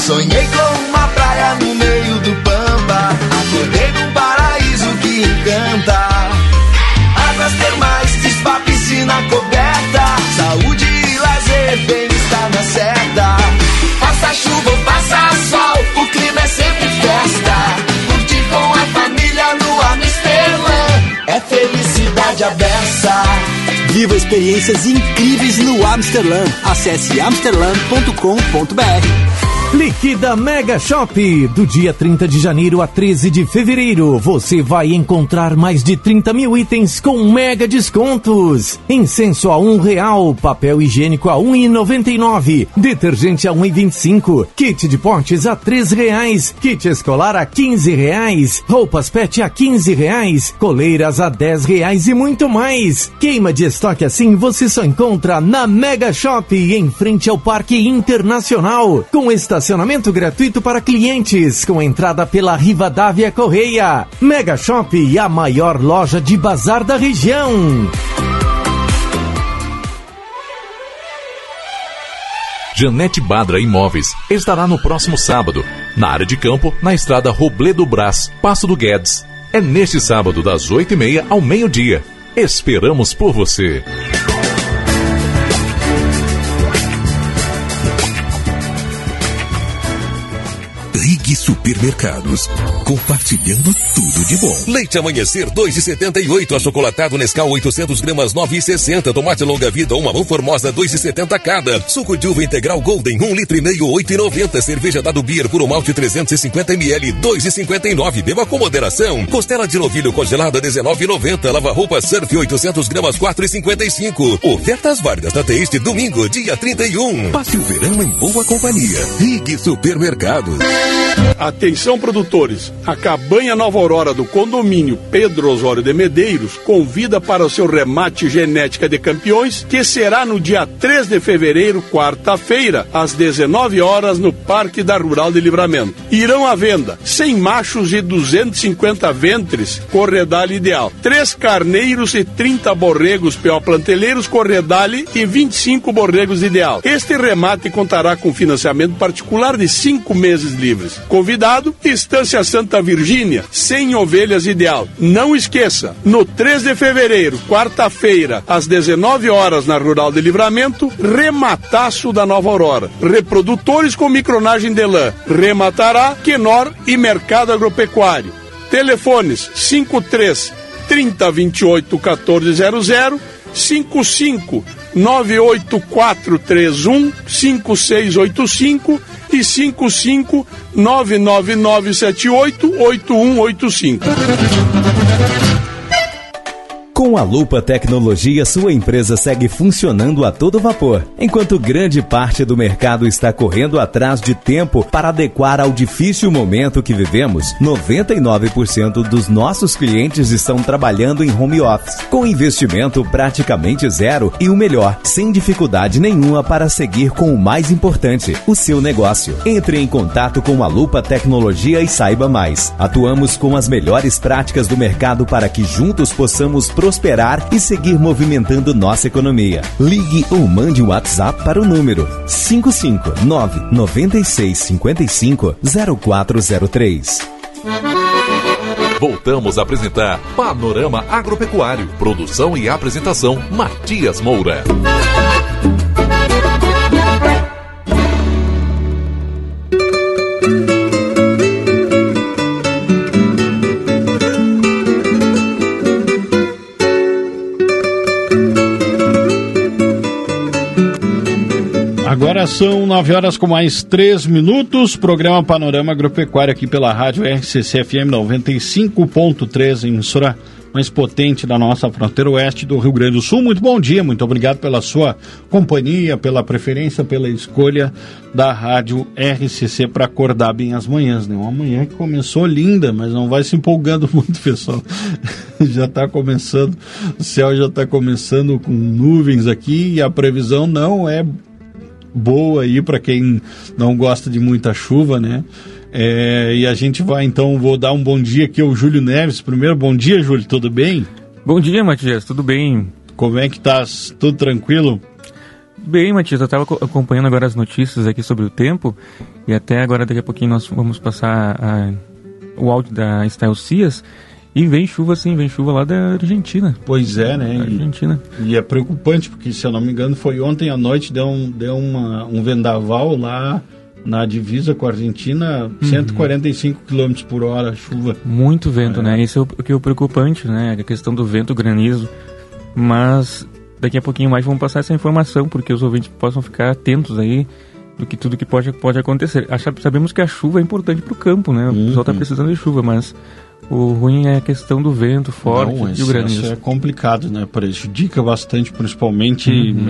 Sonhei com uma praia no meio do Pampa. Acordei num paraíso que encanta. Águas termais, spa, piscina coberta. Saúde e lazer, bem-estar na certa. Faça chuva ou faça sol, o clima é sempre festa. Curtir com a família no Amsterdã. É felicidade aberta. Viva experiências incríveis no Amsterdã. Acesse amsterdã.com.br. Liquida Mega Shop. Do dia 30 de janeiro a 13 de fevereiro, você vai encontrar mais de 30 mil itens com mega descontos. Incenso a um real, papel higiênico a um e noventa e nove, detergente a um e vinte e cinco, kit de potes a três reais, kit escolar a quinze reais, roupas pet a quinze reais, coleiras a dez reais e muito mais. Queima de estoque assim você só encontra na Mega Shop, em frente ao Parque Internacional, com estação estacionamento gratuito para clientes, com entrada pela Rivadavia Correia. Mega Shop, a maior loja de bazar da região. Janete Badra Imóveis estará no próximo sábado, na área de campo, na estrada Robledo Brás, Passo do Guedes. É neste sábado, das 8h30 ao meio-dia. Esperamos por você. Rig Supermercados, compartilhando tudo de bom. Leite Amanhecer 2,78, achocolatado Nescau 800 gramas 9,60, tomate longa vida uma mão formosa 2,70 cada, suco de uva integral Golden 1 litro e meio 8,90, cerveja dado Beer por um malte 350 ml 2,59, beba com moderação. Costela de novilho congelada 19,90, lava roupa Surf 800 gramas 4,55. Ofertas válidas até este domingo, dia 31. Passe o verão em boa companhia. Rig Supermercados. Atenção produtores, a Cabanha Nova Aurora do condomínio Pedro Osório de Medeiros convida para o seu remate genética de campeões, que será no dia 3 de fevereiro, quarta-feira, às 19 horas no Parque da Rural de Livramento. Irão à venda 100 machos e 250 ventres, corredale ideal, 3 carneiros e 30 borregos planteleiros corredale e 25 borregos ideal. Este remate contará com financiamento particular de 5 meses livres. Convidado, Estância Santa Virgínia, 100 ovelhas ideal. Não esqueça, no 3 de fevereiro, quarta-feira, às 19 horas na Rural de Livramento, remataço da Nova Aurora. Reprodutores com micronagem de lã. Rematará Quenor e Mercado Agropecuário. Telefones 53 3028 1400 55 98431 5685 e 55 99978 8185. Com a Lupa Tecnologia, sua empresa segue funcionando a todo vapor, enquanto grande parte do mercado está correndo atrás de tempo para adequar ao difícil momento que vivemos. 99% dos nossos clientes estão trabalhando em home office, com investimento praticamente zero e o melhor, sem dificuldade nenhuma para seguir com o mais importante, o seu negócio. Entre em contato com a Lupa Tecnologia e saiba mais. Atuamos com as melhores práticas do mercado para que juntos possamos prosperar e seguir movimentando nossa economia. Ligue ou mande um WhatsApp para o número 559 9655 0403. Voltamos a apresentar Panorama Agropecuário. Produção e apresentação: Matias Moura. Agora são 9 horas com mais 3 minutos. Programa Panorama Agropecuário aqui pela rádio RCC FM 95.3, emissora mais potente da nossa fronteira oeste do Rio Grande do Sul. Muito bom dia, muito obrigado pela sua companhia, pela preferência, pela escolha da rádio RCC para acordar bem as manhãs. Né? Uma manhã que começou linda, mas não vai se empolgando muito, pessoal. já está começando, o céu já está começando com nuvens aqui e a previsão não é boa aí para quem não gosta de muita chuva, né? É, e a gente vai então, vou dar um bom dia aqui ao Júlio Neves. Primeiro, bom dia, Júlio, tudo bem? Bom dia, Matias, tudo bem? Como é que tá? Tudo tranquilo? Bem, Matias, eu estava acompanhando agora as notícias aqui sobre o tempo e até agora daqui a pouquinho nós vamos passar a, o áudio da Style Cias e vem chuva sim, vem chuva lá da Argentina. Pois é, né? Argentina. E, e, é preocupante, porque se eu não me engano foi ontem à noite, deu um, deu uma, um vendaval lá na divisa com a Argentina, uhum. 145 km por hora, chuva. Muito vento, é. né? Isso é o que é o preocupante, né? A questão do vento, granizo. Mas daqui a pouquinho mais vamos passar essa informação, porque os ouvintes possam ficar atentos aí do que tudo que pode, pode acontecer. Sabemos que a chuva é importante para o campo, né? O uhum. pessoal está precisando de chuva, mas o ruim é a questão do vento forte Não, e o granizo. Isso é complicado, né? Prejudica bastante, principalmente uhum.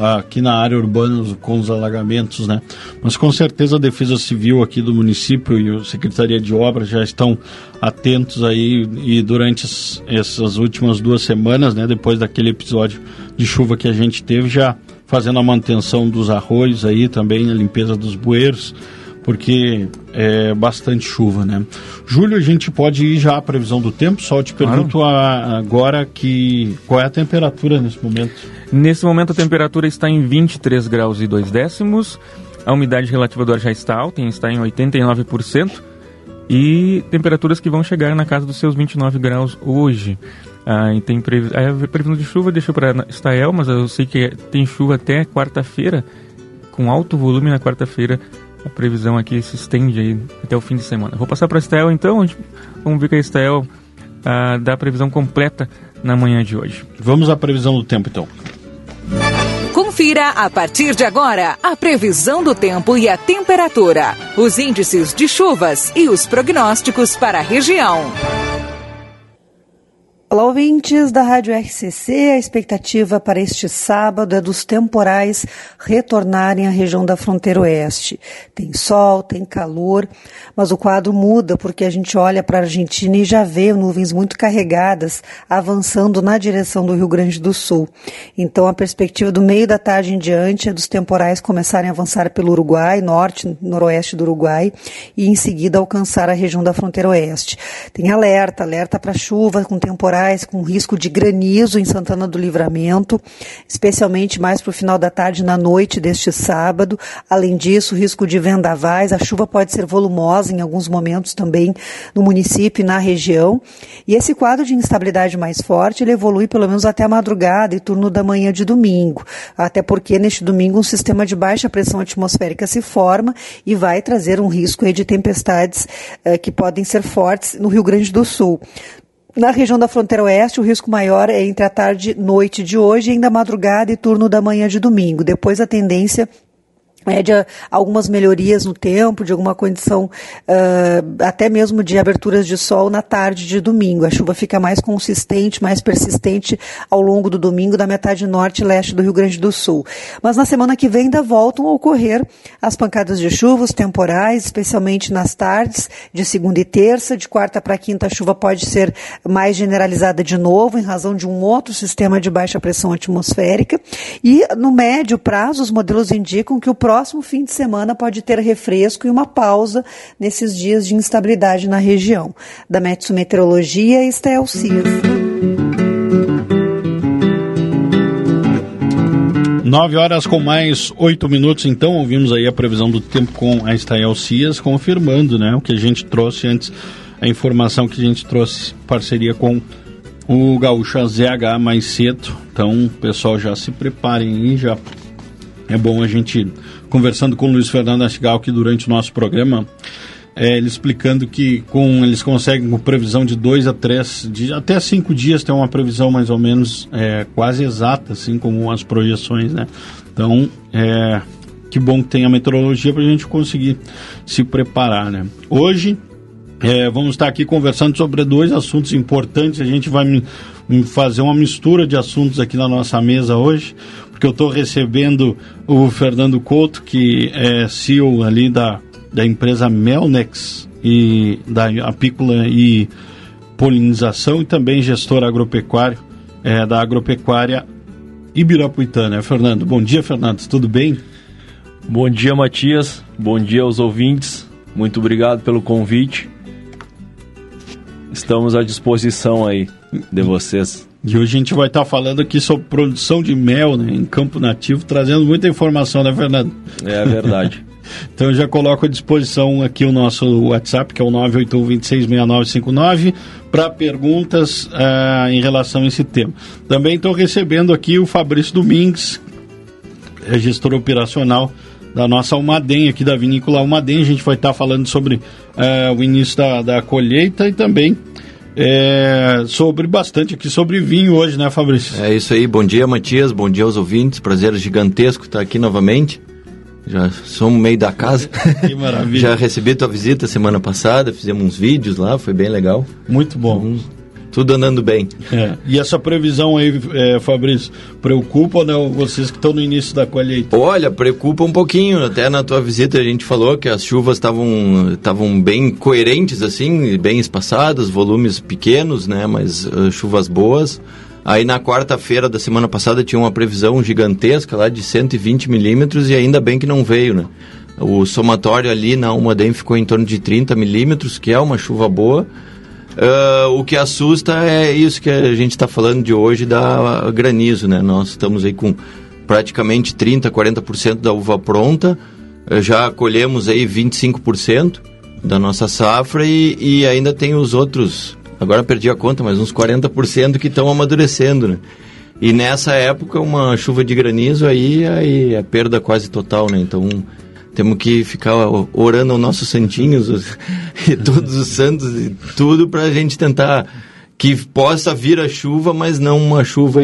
é, aqui na área urbana com os alagamentos, né? Mas com certeza a Defesa Civil aqui do município e a Secretaria de Obras já estão atentos aí e durante essas últimas duas semanas, né? Depois daquele episódio de chuva que a gente teve, já fazendo a manutenção dos arroios aí também, a limpeza dos bueiros porque é bastante chuva, né? Júlio, a gente pode ir já à previsão do tempo, só te pergunto claro. a, agora que qual é a temperatura nesse momento? Nesse momento a temperatura está em 23 graus e 2 décimos, a umidade relativa do ar já está alta, está em 89%, e temperaturas que vão chegar na casa dos seus 29 graus hoje. Ah, e tem previ... a previsão de chuva deixou para Estael, mas eu sei que tem chuva até quarta-feira, com alto volume na quarta-feira a previsão aqui se estende aí até o fim de semana. Vou passar para a Estel então, vamos ver que a Estel ah, dá a previsão completa na manhã de hoje. Vamos à previsão do tempo então. Confira a partir de agora a previsão do tempo e a temperatura, os índices de chuvas e os prognósticos para a região. Olá, ouvintes da Rádio RCC. A expectativa para este sábado é dos temporais retornarem à região da fronteira oeste. Tem sol, tem calor, mas o quadro muda porque a gente olha para a Argentina e já vê nuvens muito carregadas avançando na direção do Rio Grande do Sul. Então, a perspectiva do meio da tarde em diante é dos temporais começarem a avançar pelo Uruguai, norte, noroeste do Uruguai, e em seguida alcançar a região da fronteira oeste. Tem alerta, alerta para chuva com temporais com risco de granizo em Santana do Livramento, especialmente mais para o final da tarde e na noite deste sábado. Além disso, risco de vendavais. A chuva pode ser volumosa em alguns momentos também no município e na região. E esse quadro de instabilidade mais forte, ele evolui pelo menos até a madrugada e turno da manhã de domingo. Até porque neste domingo um sistema de baixa pressão atmosférica se forma e vai trazer um risco de tempestades eh, que podem ser fortes no Rio Grande do Sul. Na região da fronteira oeste, o risco maior é entre a tarde e noite de hoje ainda madrugada e turno da manhã de domingo. Depois a tendência é, de algumas melhorias no tempo, de alguma condição uh, até mesmo de aberturas de sol na tarde de domingo. A chuva fica mais consistente, mais persistente ao longo do domingo da metade norte e leste do Rio Grande do Sul. Mas na semana que vem ainda voltam a ocorrer as pancadas de chuva, os temporais, especialmente nas tardes de segunda e terça. De quarta para quinta a chuva pode ser mais generalizada de novo em razão de um outro sistema de baixa pressão atmosférica. E no médio prazo os modelos indicam que o próximo fim de semana pode ter refresco e uma pausa nesses dias de instabilidade na região. Da Metsu Meteorologia, Estel Cias. Nove horas com mais oito minutos, então ouvimos aí a previsão do tempo com a Estael Cias, confirmando né, o que a gente trouxe antes, a informação que a gente trouxe, parceria com o Gaúcho ZH mais cedo. Então, pessoal, já se preparem aí, já é bom a gente conversando com o Luiz Fernando Astigal aqui durante o nosso programa, é, ele explicando que com eles conseguem com previsão de dois a três, de, até cinco dias tem uma previsão mais ou menos é, quase exata, assim como as projeções, né? Então, é, que bom que tem a meteorologia para a gente conseguir se preparar, né? Hoje É, vamos estar aqui conversando sobre dois assuntos importantes. A gente vai me, me fazer uma mistura de assuntos aqui na nossa mesa hoje, porque eu estou recebendo o Fernando Couto, que é CEO ali da, da empresa Melnex e da apícola e polinização e também gestor agropecuário é, da agropecuária Ibirapuitã, né, Fernando? Bom dia, Fernando. Tudo bem? Bom dia, Matias. Bom dia aos ouvintes. Muito obrigado pelo convite. Estamos à disposição aí de vocês. E hoje a gente vai estar falando aqui sobre produção de mel né, em campo nativo, trazendo muita informação, né, Fernando? É verdade. então eu já coloco à disposição aqui o nosso WhatsApp, que é o 981266959, para perguntas uh, em relação a esse tema. Também estou recebendo aqui o Fabrício Domingues, é gestor operacional da nossa Almaden, aqui da vinícola Almaden. A gente vai estar falando sobre uh, o início da, da colheita e também é, sobre bastante aqui sobre vinho hoje, né, Fabrício? É isso aí. Bom dia, Matias. Bom dia aos ouvintes. Prazer gigantesco estar aqui novamente. Já somos meio da casa. Que maravilha. Já recebi tua visita semana passada, fizemos uns vídeos lá, foi bem legal. Muito bom. Tudo andando bem. É. E essa previsão aí, é, Fabrício, preocupa né, vocês que estão no início da colheita? Olha, preocupa um pouquinho. Até na tua visita a gente falou que as chuvas estavam bem coerentes, assim, bem espaçadas, volumes pequenos, né? Mas uh, chuvas boas. Aí na quarta-feira da semana passada tinha uma previsão gigantesca lá de 120 milímetros e ainda bem que não veio, né? O somatório ali na Almaden ficou em torno de 30 milímetros, que é uma chuva boa Uh, o que assusta é isso que a gente está falando de hoje da granizo, né? Nós estamos aí com praticamente 30, 40% da uva pronta, uh, já colhemos aí 25% da nossa safra e, e, ainda tem os outros, agora perdi a conta, mas uns 40% que estão amadurecendo, né? E nessa época uma chuva de granizo aí, aí é perda quase total, né? Então temos que ficar orando aos nossos santinhos e todos os santos e tudo para a gente tentar que possa vir a chuva, mas não uma chuva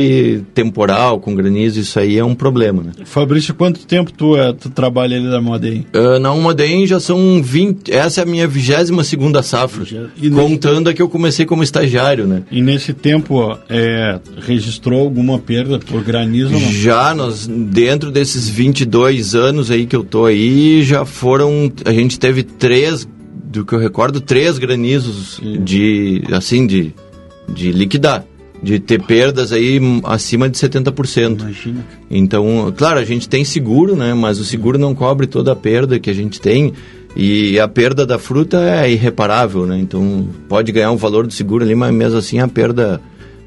temporal, com granizo, isso aí é um problema, né? Fabrício, quanto tempo tu, é, tu trabalha ali na Modem? Uh, na Modem já são 20, essa é a minha 22 segunda safra, e contando nesse... a que eu comecei como estagiário, né? E nesse tempo, é, registrou alguma perda por granizo? Não? Já, nós, dentro desses 22 anos aí que eu tô aí, já foram, a gente teve três, do que eu recordo, três granizos Sim. de, assim, de de liquidar, de ter perdas aí acima de 70%. Imagina. Então, claro, a gente tem seguro, né? Mas o seguro não cobre toda a perda que a gente tem. E a perda da fruta é irreparável, né? Então, pode ganhar o valor do seguro ali, mas mesmo assim a perda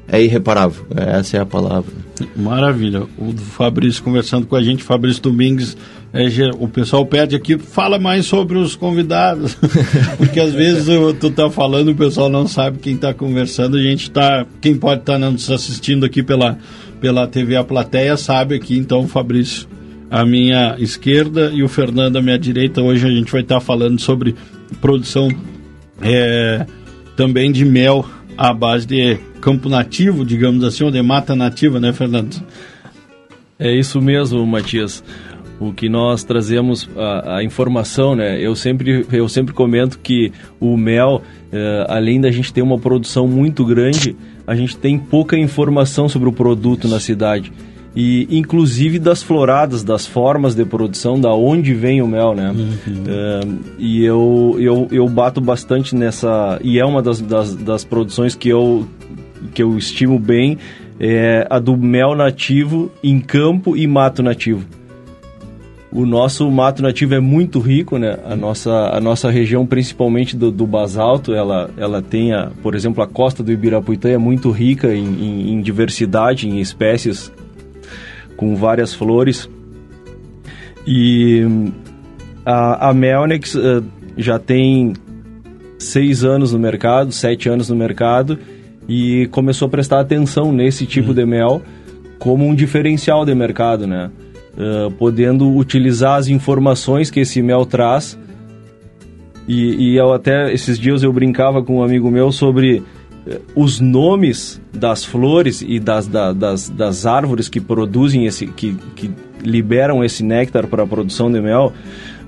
é irreparável. Essa é a palavra. Maravilha. O Fabrício conversando com a gente, Fabrício Domingues, é, o pessoal pede aqui, fala mais sobre os convidados, porque às vezes tu tá falando, o pessoal não sabe quem está conversando, a gente tá, quem pode estar tá nos assistindo aqui pela, pela TV A Plateia sabe aqui, então o Fabrício à minha esquerda e o Fernando à minha direita, hoje a gente vai estar tá falando sobre produção é, também de mel à base de campo nativo, digamos assim, ou de mata nativa, né, Fernando? É isso mesmo, Matias o que nós trazemos a, a, informação, né? Eu sempre, eu sempre comento que o mel, eh, além da gente ter uma produção muito grande, a gente tem pouca informação sobre o produto na cidade. E inclusive das floradas, das formas de produção, da onde vem o mel, né? Uhum. E eu, eu, eu bato bastante nessa. E é uma das, das, das produções que eu, que eu estimo bem, é a do mel nativo em campo e mato nativo o nosso mato nativo é muito rico, né? A nossa, a nossa região, principalmente do, do basalto, ela, ela tem, a, por exemplo, a costa do Ibirapuitã é muito rica em, em, em diversidade, em espécies com várias flores. E a, a Melnex uh, já tem seis anos no mercado, sete anos no mercado, e começou a prestar atenção nesse tipo uhum. de mel como um diferencial de mercado, né? uh, podendo utilizar as informações que esse mel traz. E, e eu até esses dias eu brincava com um amigo meu sobre os nomes das flores e das, da, das, das árvores que produzem esse, que, que liberam esse néctar para a produção de mel,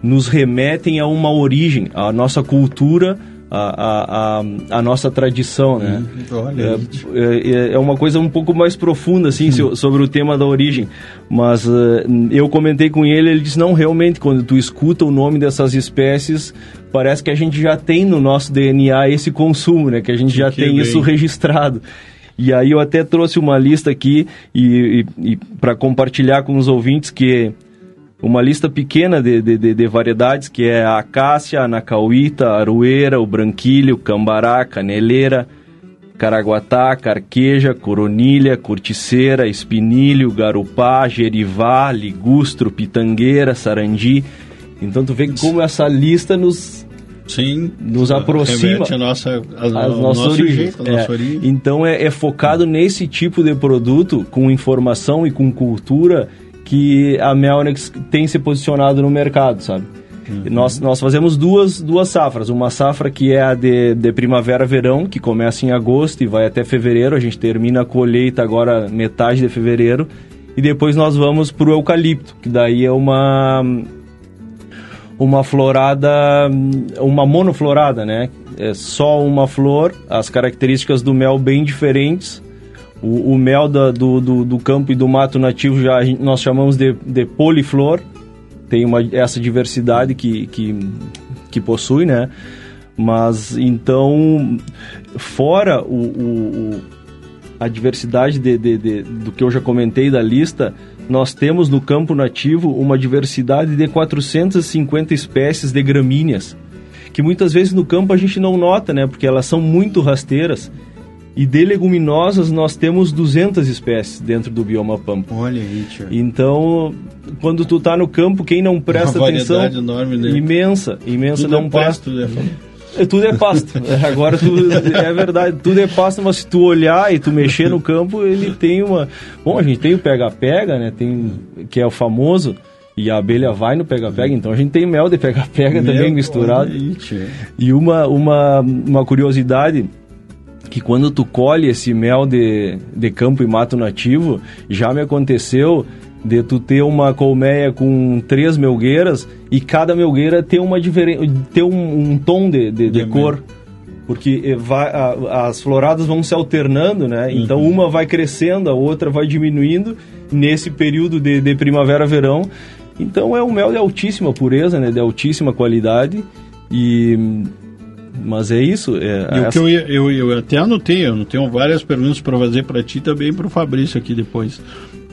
nos remetem a uma origem, a nossa cultura a, a, a, nossa tradição, né? Hum, olha é, aí. é, é uma coisa um pouco mais profunda, assim, so- sobre o tema da origem. Mas eh, eu comentei com ele, ele disse, não, realmente, quando tu escuta o nome dessas espécies, parece que a gente já tem no nosso DNA esse consumo, né? Que a gente já Que tem bem. isso registrado. E aí eu até trouxe uma lista aqui e, e, e para compartilhar com os ouvintes que uma lista pequena de, de, de- de variedades que é a acácia, a anacauíta, a aroeira, o branquilho, cambará, caneleira, caraguatá, carqueja, coronilha, corticeira, espinilho, garupá, gerivá, ligustro, pitangueira, sarandi. Então tu vê como essa lista nos Sim, nos aproxima a nossa, a, as nossas origens. a nossa É. origem. Então é, é focado nesse tipo de produto, com informação e com cultura, que a Melnex tem se posicionado no mercado, sabe? E Nós, nós fazemos duas, duas safras. Uma safra que é a de, de primavera-verão, que começa em agosto e vai até fevereiro. A gente termina a colheita agora metade de fevereiro. E depois nós vamos para o eucalipto, que daí é uma uma florada, uma monoflorada, né? É só uma flor, as características do mel bem diferentes. O, o mel da- do, do, do campo e do mato nativo já nós chamamos de, de poliflor, tem uma, essa diversidade que, que, que possui, né? Mas então, fora o, o- o- a diversidade de, de- de- do que eu já comentei da lista, nós temos no campo nativo uma diversidade de 450 espécies de gramíneas, que muitas vezes no campo a gente não nota, né? Porque elas são muito rasteiras. E de leguminosas nós temos 200 espécies dentro do bioma pampa. Olha aí, tio. Então, quando tu tá no campo, quem não presta Uma atenção... enorme, né? Imensa, imensa, Tudo não é presta... pasto, né? É, Tudo é pasto. É, Agora tudo é verdade, tudo é pasto, mas se tu olhar e tu mexer no campo, ele tem uma. Bom, a gente tem o pega-pega, né? Tem que é o famoso e a abelha vai no pega-pega, então a gente tem mel de pega-pega também misturado. aí. E uma, uma, uma curiosidade que quando tu colhe esse mel de, de campo e mato nativo, já me aconteceu de tu ter uma colmeia com três melgueiras e cada melgueira ter uma diferen... ter um, um tom de, de, de cor. Porque eh, vai, a- as floradas vão se alternando, né? Então Uhum. uma vai crescendo, a outra vai diminuindo nesse período de, de primavera-verão. Então é um mel de altíssima pureza, né? De altíssima qualidade. E mas é isso. É, E o essa- que eu, ia- eu, eu até anotei, eu tenho várias perguntas para fazer para ti também para o Fabrício aqui depois.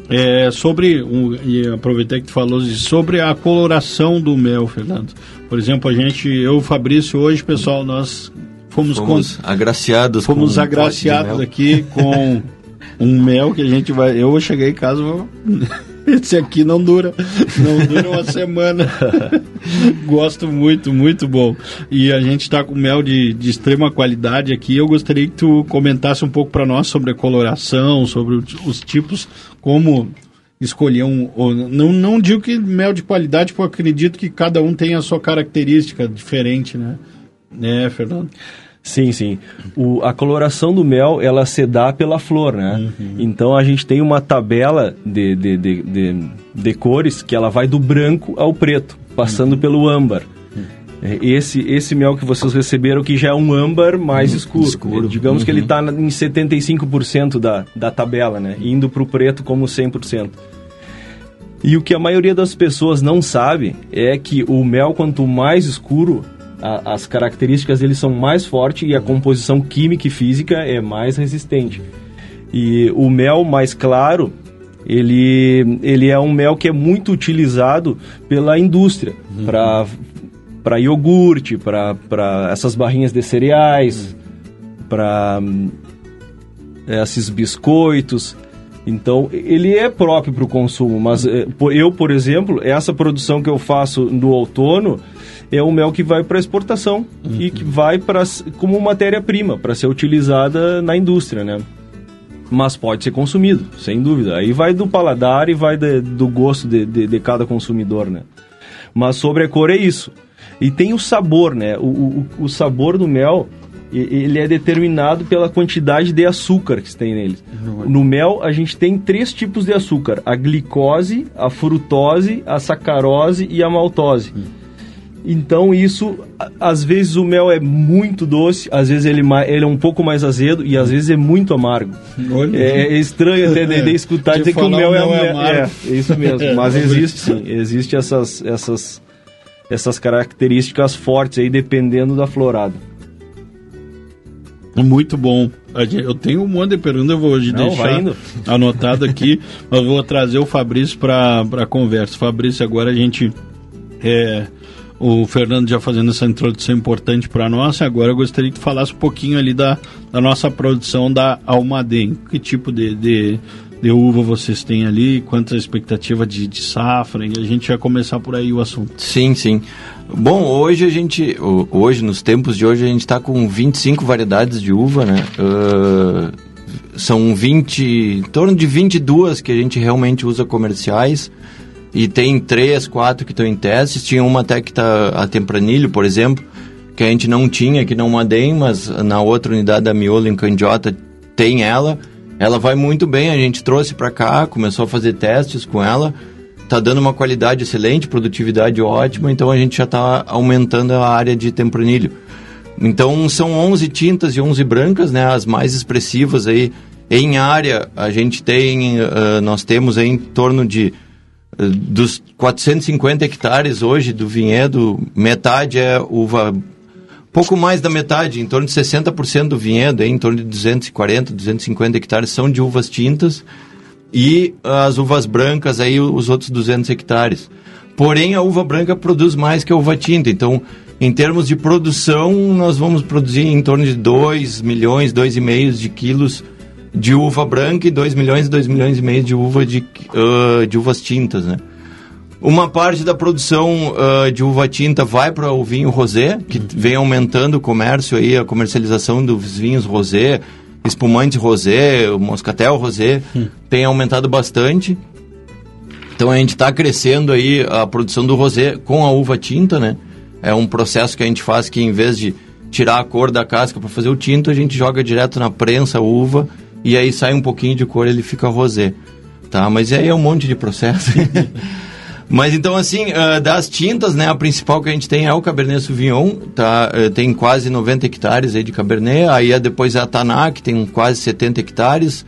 É, sobre, um, e aproveitar que tu falou, sobre a coloração do mel, Fernando. Por exemplo, a gente, eu e o Fabrício, hoje, pessoal, nós fomos, Fomos con- agraciados com fomos um agraciados aqui com um mel que a gente vai. Eu cheguei em casa, vou- esse aqui não dura, não dura uma semana. Gosto muito, muito bom. E a gente está com mel de, de extrema qualidade aqui. Eu gostaria que tu comentasse um pouco para nós sobre a coloração, sobre os, os tipos, como escolher um. não, não digo que mel de qualidade, porque eu acredito que cada um tem a sua característica diferente, né? É, Fernando. Sim, sim. O, a coloração do mel, ela se dá pela flor, né? Então a gente tem uma tabela de, de, de, de, de cores que ela vai do branco ao preto, passando pelo âmbar. É, Esse, esse mel que vocês receberam que já é um âmbar mais escuro. Digamos que ele está em 75% da, da tabela, né? Indo para o preto como 100%. E o que a maioria das pessoas não sabe é que o mel, quanto mais escuro, a- as características dele são mais fortes e a composição química e física é mais resistente. E o mel mais claro, ele, ele é um mel que é muito utilizado pela indústria para para iogurte, para essas barrinhas de cereais, para esses biscoitos. Então, ele é próprio para o consumo, mas po- eu, por exemplo, essa produção que eu faço no outono é o mel que vai para exportação e que vai para como matéria-prima para ser utilizada na indústria, né? Mas pode ser consumido, sem dúvida. Aí vai do paladar e vai de- do gosto de, de, de cada consumidor, né? Mas sobre a cor é isso. E tem o sabor, né? O, o, o sabor do mel, ele é determinado pela quantidade de açúcar que tem nele. No mel, a gente tem três tipos de açúcar. A glicose, a frutose, a sacarose e a maltose. Então isso, às vezes o mel é muito doce, às vezes ele, ele é um pouco mais azedo e às vezes é muito amargo. Olha. É, é estranho até de, de escutar De dizer que o mel, o é, mel é é, amargo. é, isso mesmo. Mas existe sim, existe essas, essas, essas características fortes aí dependendo da florada. Muito bom. Eu tenho um monte de perguntas, eu vou hoje Não, deixar anotado aqui, mas vou trazer o Fabrício para a conversa. Fabrício, agora a gente. É, o Fernando já fazendo essa introdução importante para nós, agora eu gostaria que tu falasse um pouquinho ali da, da nossa produção da Almaden. Que tipo de, de, de uva vocês têm ali? Quanto a expectativa de, de safra? E a gente vai começar por aí o assunto. Sim, sim. Bom, hoje a gente, ho- hoje, nos tempos de hoje, a gente está com 25 variedades de uva, né? Ah, são 20, em torno de 22 que a gente realmente usa comerciais. E tem três, quatro que estão em testes. Tinha uma até que está a Tempranilho, por exemplo, que a gente não tinha aqui na Madem, mas na outra unidade da Miolo, em Candiota, tem ela. Ela vai muito bem, a gente trouxe para cá, começou a fazer testes com ela. Tá dando uma qualidade excelente, produtividade ótima, então a gente já está aumentando a área de Tempranilho. Então são 11 tintas e 11 brancas, né, as mais expressivas aí. Em área, a gente tem, ah, nós temos em torno de dos 450 hectares hoje do vinhedo, metade é uva, pouco mais da metade, em torno de 60% do vinhedo, em torno de 240, 250 hectares são de uvas tintas e as uvas brancas aí os outros 200 hectares. Porém, a uva branca produz mais que a uva tinta, então em termos de produção, nós vamos produzir em torno de 2 milhões, 2,5 de quilos de uva branca e 2 milhões, 2 milhões e meio de uva de, ah, de uvas tintas, né? Uma parte da produção ah, de uva tinta vai para o vinho rosé, que vem aumentando o comércio aí, a comercialização dos vinhos rosé, espumante rosé, moscatel rosé, tem aumentado bastante. Então a gente está crescendo aí a produção do rosé com a uva tinta, né? É um processo que a gente faz que em vez de tirar a cor da casca para fazer o tinto, a gente joga direto na prensa a uva e aí sai um pouquinho de cor, ele fica rosé, tá? Mas aí é um monte de processo. Mas então, assim, ah, das tintas, né, a principal que a gente tem é o Cabernet Sauvignon, tá? Eh, tem quase 90 hectares aí de Cabernet, aí é depois a Taná, que tem quase 70 hectares,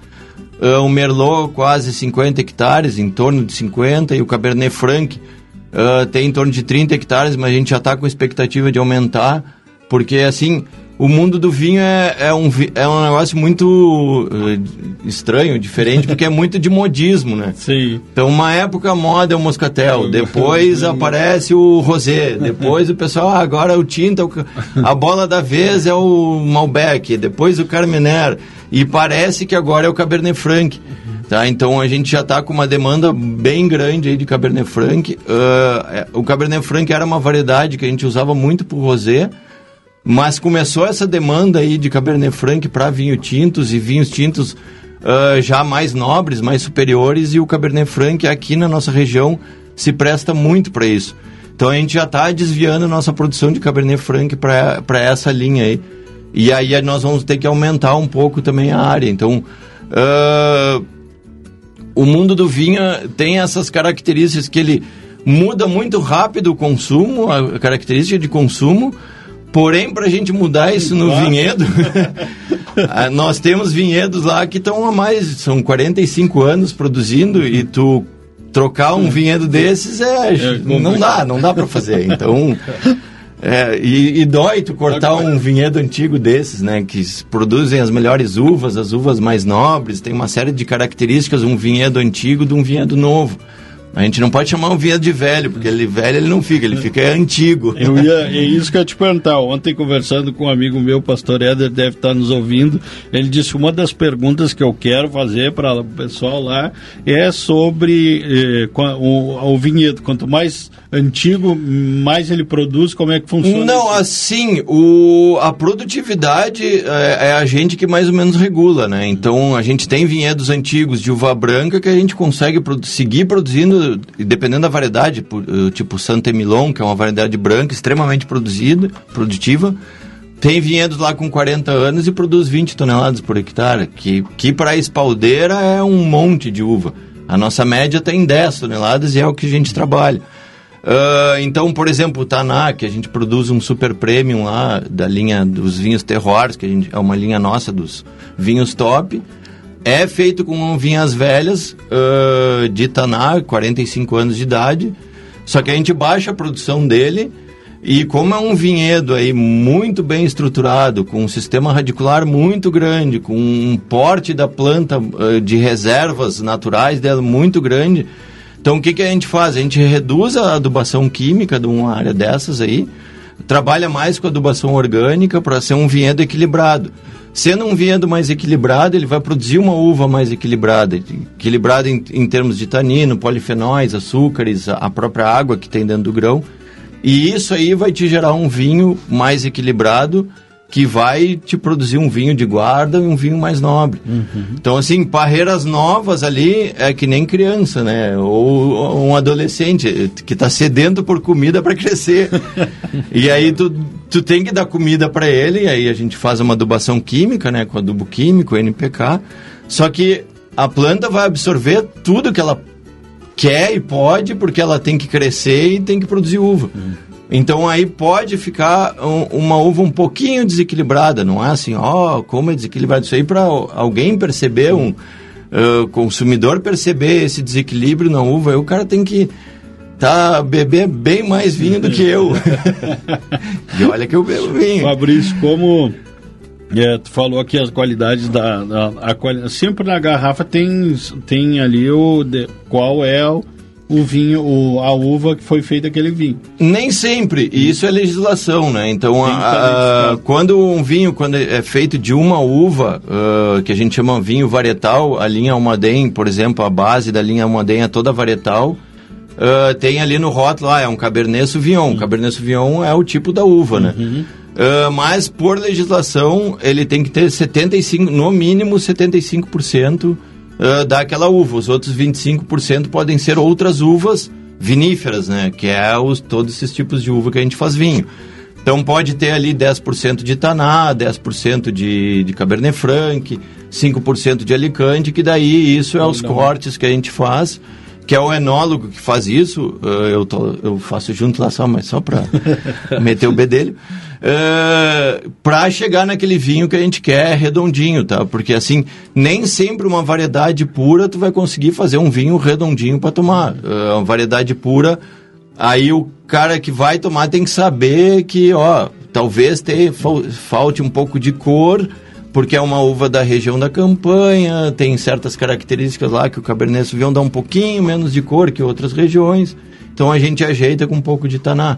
Ah, o Merlot quase 50 hectares, em torno de 50, e o Cabernet Franc ah, tem em torno de 30 hectares, mas a gente já está com expectativa de aumentar, porque, assim, o mundo do vinho é, é, um, é um negócio muito eh, estranho, diferente, porque é muito de modismo, né? Sim. Então, uma época a moda é o moscatel, depois aparece o rosé, depois o pessoal, ah, agora o tinta, ca- a bola da vez é o Malbec, depois o Carmener, e parece que agora é o Cabernet Franc. Tá, então a gente já está com uma demanda bem grande aí de Cabernet Franc. É, o Cabernet Franc era uma variedade que a gente usava muito para o rosé, mas começou essa demanda aí de Cabernet Franc para vinho tintos e vinhos tintos ah, já mais nobres, mais superiores, e o Cabernet Franc aqui na nossa região se presta muito para isso. Então a gente já está desviando a nossa produção de Cabernet Franc para essa linha aí. E aí nós vamos ter que aumentar um pouco também a área. Então, ah, o mundo do vinho tem essas características que ele muda muito rápido o consumo, a característica de consumo. Porém, para a gente mudar isso no Claro. vinhedo, ah, nós temos vinhedos lá que estão há mais, são 45 anos produzindo e tu trocar um vinhedo desses é, não dá, não dá para fazer. Então, é, e, e dói tu cortar um vinhedo antigo desses, né? Que produzem as melhores uvas, as uvas mais nobres, tem uma série de características, um vinhedo antigo de um vinhedo novo. A gente não pode chamar um vinhedo de velho, porque ele velho ele não fica, ele fica antigo. Eu ia, é isso que eu ia te perguntar. Ontem, conversando com um amigo meu, o pastor Éder, deve estar nos ouvindo. Ele disse: uma das perguntas que eu quero fazer para o pessoal lá é sobre eh, o, o vinhedo. Quanto mais antigo, mais ele produz, como é que funciona? Não, assim, o, a produtividade é, é a gente que mais ou menos regula, né? Então, a gente tem vinhedos antigos de uva branca que a gente consegue produ- seguir produzindo, dependendo da variedade, eh, tipo Santa Emilon, que é uma variedade branca extremamente produzida, produtiva. Tem vinhedos lá com 40 anos e produz 20 toneladas por hectare, que, que para a espaldeira é um monte de uva. A nossa média tem 10 toneladas e é o que a gente trabalha. Uh, então, por exemplo, o Taná, que a gente produz um super premium lá da linha dos vinhos terroirs, que a gente, é uma linha nossa dos vinhos top, é feito com vinhas velhas uh, de Taná, 45 anos de idade, só que a gente baixa a produção dele e como é um vinhedo aí muito bem estruturado, com um sistema radicular muito grande, com um porte da planta uh, de reservas naturais dela muito grande, então, o que, que a gente faz? A gente reduz a adubação química de uma área dessas aí, trabalha mais com adubação orgânica para ser um vinhedo equilibrado. Sendo um vinhedo mais equilibrado, ele vai produzir uma uva mais equilibrada, equilibrada em, em termos de tanino, polifenóis, açúcares, a, a própria água que tem dentro do grão. E isso aí vai te gerar um vinho mais equilibrado que vai te produzir um vinho de guarda e um vinho mais nobre. Uhum. Então, assim, parreiras novas ali é que nem criança, né? Ou um adolescente que está sedento por comida para crescer. e aí tu, tu tem que dar comida para ele, e aí a gente faz uma adubação química, né? Com adubo químico, NPK. Só que a planta vai absorver tudo que ela quer e pode, porque ela tem que crescer e tem que produzir uva. Uhum. Então aí pode ficar um, uma uva um pouquinho desequilibrada, não é assim, ó, oh, como é desequilibrado. Isso aí para alguém perceber, um uh, consumidor perceber esse desequilíbrio na uva, aí o cara tem que tá beber bem mais vinho do que eu. e olha que eu bebo vinho. Fabrício, como é, tu falou aqui as qualidades da, da a, sempre na garrafa tem tem ali o de, qual é o o vinho, o, a uva que foi feita aquele vinho. Nem sempre, e isso é legislação, né? Então, a, a, quando um vinho quando é feito de uma uva, uh, que a gente chama vinho varietal, a linha Almaden, por exemplo, a base da linha Almaden é toda varietal, uh, tem ali no rótulo, ah, é um Cabernet Sauvignon. Uhum. Cabernet Sauvignon é o tipo da uva, né? Uhum. Uh, mas por legislação ele tem que ter 75, no mínimo 75% uh, daquela uva. Os outros 25% podem ser outras uvas viníferas, né? Que é os, todos esses tipos de uva que a gente faz vinho. Então pode ter ali 10% de Taná, 10% de, de Cabernet Franc, 5% de Alicante, que daí isso é os cortes que a gente faz, que é o enólogo que faz isso. Uh, eu, tô, eu faço junto lá só, mas só para meter o bedelho uh, eh, para chegar naquele vinho que a gente quer redondinho, tá? Porque assim, nem sempre uma variedade pura tu vai conseguir fazer um vinho redondinho para tomar. Uh, uma variedade pura, aí o cara que vai tomar tem que saber que, ó, talvez te, falte um pouco de cor, porque é uma uva da região da campanha, tem certas características lá que o Cabernet Sauvignon dá um pouquinho menos de cor que outras regiões. Então a gente ajeita com um pouco de taná.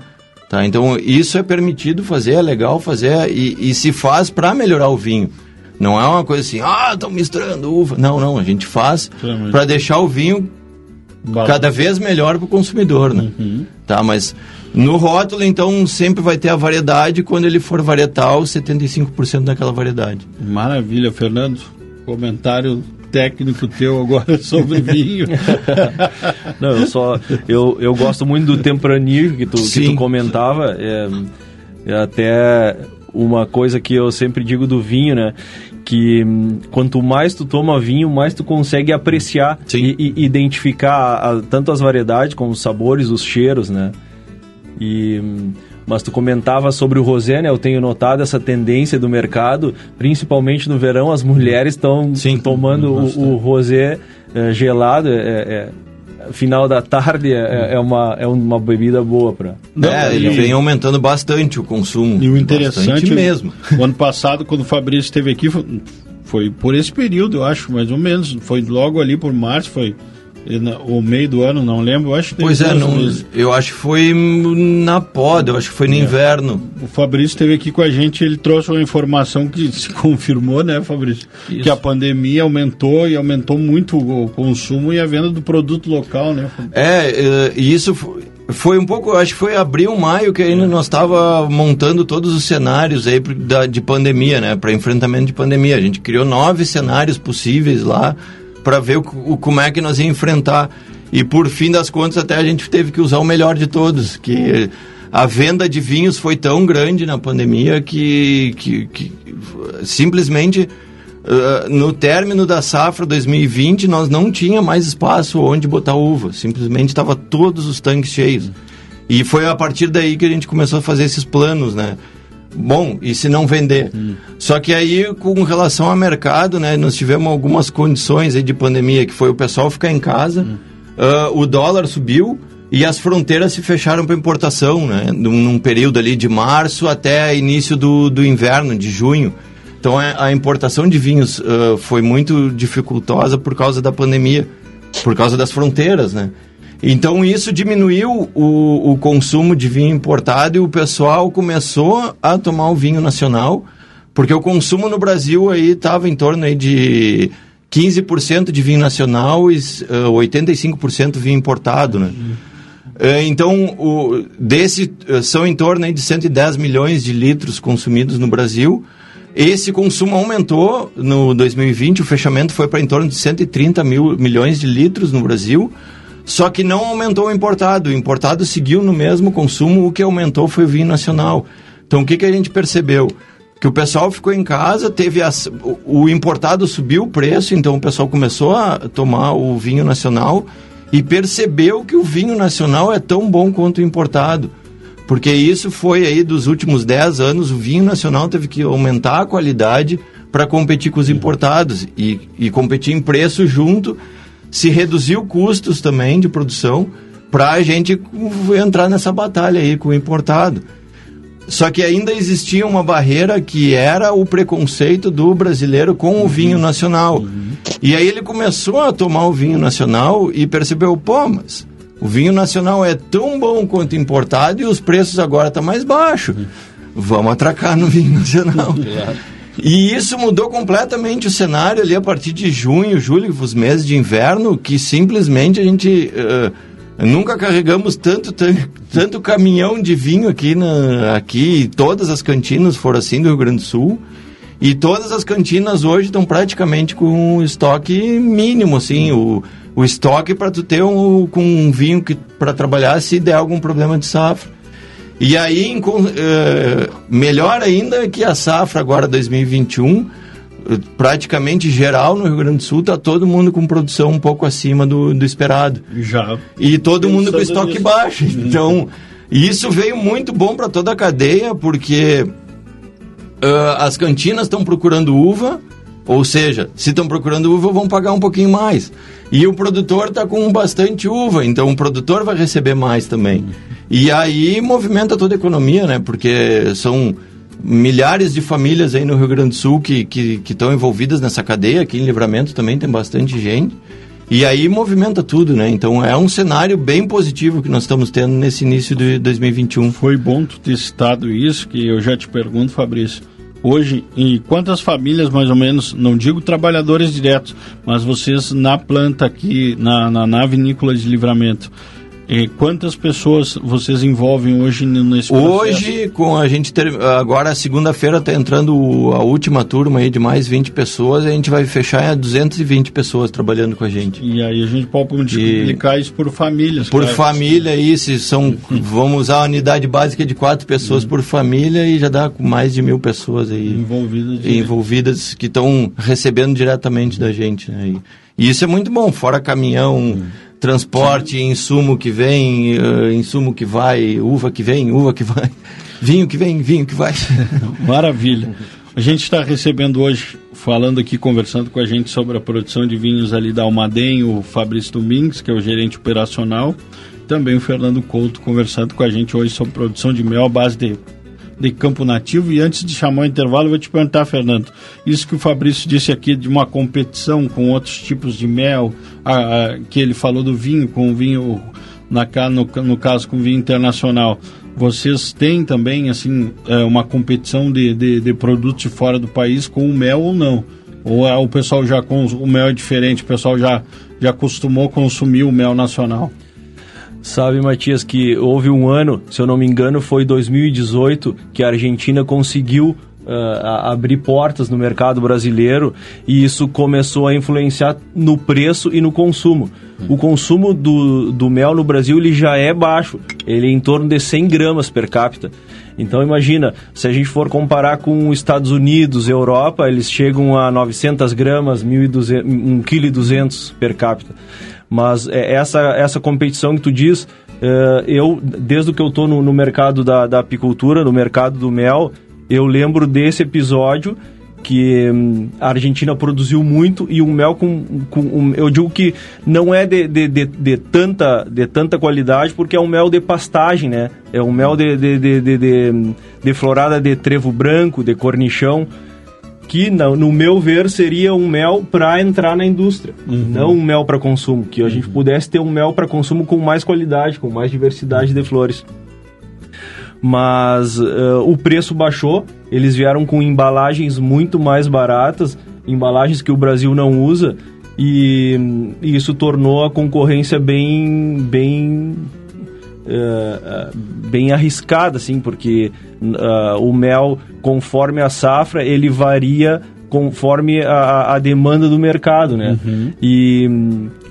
Tá? Então, isso é permitido fazer, é legal fazer e, e se faz para melhorar o vinho. Não é uma coisa assim, ah, estão misturando uva. Não, não, a gente faz para deixar o vinho cada vez melhor para o consumidor, né? Uhum. Tá, mas no rótulo, então, sempre vai ter a variedade. Quando ele for varietal, 75% daquela variedade. Maravilha, Fernando. Comentário técnico teu agora sobre vinho. Não, eu só. Eu, eu gosto muito do tempranillo que tu, que tu comentava. É, é até uma coisa que eu sempre digo do vinho, né? Que hum, quanto mais tu toma vinho, mais tu consegue apreciar e, e, identificar a, tanto as variedades como os sabores, os cheiros, né? E hum, mas tu comentava sobre o rosé, né? Eu tenho notado essa tendência do mercado, principalmente no verão, as mulheres estão tomando o, o, rosé é, gelado, é, é, final da tarde é, é, uma, é uma bebida boa para. É, ele vem aumentando bastante o consumo. E o interessante mesmo. O ano passado, quando o Fabrício esteve aqui, foi, foi por esse período, eu acho, mais ou menos. Foi logo ali por março, foi o meio do ano, não lembro, eu acho que Pois é, não, eu acho que foi na poda, eu acho que foi no é. inverno. O Fabrício esteve aqui com a gente, ele trouxe uma informação que se confirmou, né, Fabrício? Isso. Que a pandemia aumentou e aumentou muito o consumo e a venda do produto local, né? É, é e isso foi um pouco, acho que foi abril, maio que ainda é. nós estava montando todos os cenários aí de pandemia, né, para enfrentamento de pandemia. A gente criou nove cenários possíveis lá para ver o, o, como é que nós ia enfrentar. E por fim das contas, até a gente teve que usar o melhor de todos, que a venda de vinhos foi tão grande na pandemia que, que, que simplesmente uh, no término da safra 2020 nós não tinha mais espaço onde botar uva, simplesmente estava todos os tanques cheios. E foi a partir daí que a gente começou a fazer esses planos, né? Bom, e se não vender? Hum. Só que aí, com relação ao mercado, né, nós tivemos algumas condições aí de pandemia, que foi o pessoal ficar em casa, Hum. ah, o dólar subiu e as fronteiras se fecharam para importação, né, num, num período ali de março até início do, do inverno, de junho. Então a, a importação de vinhos ah, foi muito dificultosa por causa da pandemia, por causa das fronteiras, né? Então isso diminuiu o, o consumo de vinho importado e o pessoal começou a tomar o vinho nacional, porque o consumo no Brasil aí estava em torno aí de 15% de vinho nacional e ah, 85% vinho importado, né? Eh, Então, o, desse eh, são em torno aí de 110 milhões de litros consumidos no Brasil. Esse consumo aumentou no 2020, o fechamento foi para em torno de 130 mil, milhões de litros no Brasil. Só que não aumentou o importado. O importado seguiu no mesmo consumo, o que aumentou foi o vinho nacional. Então, o que, que a gente percebeu? Que o pessoal ficou em casa, teve as, o, importado subiu o preço, então o pessoal começou a tomar o vinho nacional e percebeu que o vinho nacional é tão bom quanto o importado. Porque isso foi aí dos últimos 10 anos, o vinho nacional teve que aumentar a qualidade para competir com os importados e, e competir em preço junto, se reduziu custos também de produção para a gente entrar nessa batalha aí com o importado. Só que ainda existia uma barreira que era o preconceito do brasileiro com o vinho nacional. E aí ele começou a tomar o vinho nacional e percebeu, pô, mas o vinho nacional é tão bom quanto importado e os preços agora estão mais baixos. Vamos atracar no vinho nacional. E isso mudou completamente o cenário ali a partir de junho, julho, os meses de inverno, que simplesmente a gente eh, nunca carregamos tanto, tan- tanto caminhão de vinho aqui, na, aqui. Todas as cantinas foram assim do Rio Grande do Sul. E todas as cantinas hoje estão praticamente com um estoque mínimo, assim, o, o estoque para tu ter um, com um vinho para trabalhar se der algum problema de safra. E aí, em eh, melhor ainda que a safra agora 2021, eh, praticamente geral no Rio Grande do Sul, está todo mundo com produção um pouco acima do, do esperado. Já. E todo mundo com estoque nisso. baixo. Então, isso veio muito bom para toda a cadeia, porque ah, as cantinas estão procurando uva, ou seja, se estão procurando uva, vão pagar um pouquinho mais. E o produtor está com bastante uva, então o produtor vai receber mais também. E aí movimenta toda a economia, né? Porque são milhares de famílias aí no Rio Grande do Sul que que que estão envolvidas nessa cadeia. Aqui em Livramento também tem bastante gente. E aí movimenta tudo, né? Então é um cenário bem positivo que nós estamos tendo nesse início de 2021. Foi bom tu ter citado isso, que eu já te pergunto, Fabrício. Hoje, em quantas famílias, mais ou menos, não digo trabalhadores diretos, mas vocês na planta aqui, na, na, na vinícola de livramento, eh, quantas pessoas vocês envolvem hoje nesse processo? Hoje, com a gente ter, agora segunda-feira está entrando a última turma aí de mais 20 pessoas, a gente vai fechar em 220 pessoas trabalhando com a gente. E aí a gente pode multiplicar isso por famílias. Por claro. família aí, se são, vamos usar a unidade básica de quatro pessoas por família e já dá com mais de mil pessoas aí envolvidas, envolvidas que estão recebendo diretamente da gente. Né? E, e isso é muito bom, fora caminhão, transporte, insumo que vem, eh, insumo que vai, uva que vem, uva que vai, vinho que vem, vinho que vai. Maravilha. A gente está recebendo hoje, falando aqui, conversando com a gente sobre a produção de vinhos ali da Almaden, o Fabrício Domingues, que é o gerente operacional, também o Fernando Couto conversando com a gente hoje sobre produção de mel à base de, de campo nativo. E antes de chamar o intervalo, eu vou te perguntar, Fernando, isso que o Fabrício disse aqui de uma competição com outros tipos de mel, a- a- que ele falou do vinho, com o vinho, na, no, no caso com vinho internacional, vocês têm também assim é, uma competição de, de, de produtos de fora do país com o mel ou não? Ou é, o pessoal já com o mel é diferente, o pessoal já já acostumou consumir o mel nacional? Sabe, Matias, que houve um ano, se eu não me engano, foi 2018, que a Argentina conseguiu a- abrir portas no mercado brasileiro e isso começou a influenciar no preço e no consumo. O consumo do, do mel no Brasil ele já é baixo, ele é em torno de 100 gramas per capita. Então imagina, se a gente for comparar com os Estados Unidos, Europa, eles chegam a 900 gramas, 1.200 1,2 kg per capita. Mas é, essa, essa competição que tu diz Uh, eu, desde que eu estou no, no, mercado da, da, apicultura, no mercado do mel, eu lembro desse episódio que hum, a Argentina produziu muito e um mel com, com um, eu digo que não é de, de, de, de, tanta, de tanta qualidade porque é um mel de pastagem, né? É um mel de, de, de, de, de, de florada de trevo branco, de cornichão que, no meu ver, seria um mel para entrar na indústria, uhum. não um mel para consumo. Que a gente pudesse ter um mel para consumo com mais qualidade, com mais diversidade de flores. Mas uh, o preço baixou, eles vieram com embalagens muito mais baratas, embalagens que o Brasil não usa, e, e isso tornou a concorrência bem, bem Uh, bem arriscada, assim, porque uh, o mel, conforme a safra, ele varia conforme a, a demanda do mercado, né? Uhum. E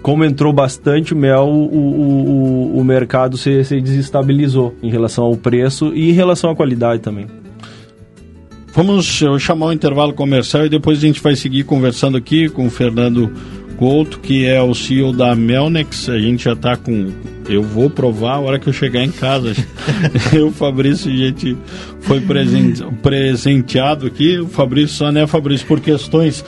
como entrou bastante mel, o, o, o, o mercado se, se desestabilizou em relação ao preço e em relação à qualidade também. Vamos chamar o intervalo comercial e depois a gente vai seguir conversando aqui com o Fernando Couto, que é o CEO da Melnex. A gente já está com. Eu vou provar a hora que eu chegar em casa. eu, Fabrício, a gente foi presente, presenteado aqui. O Fabrício só, né, Fabrício, por questões.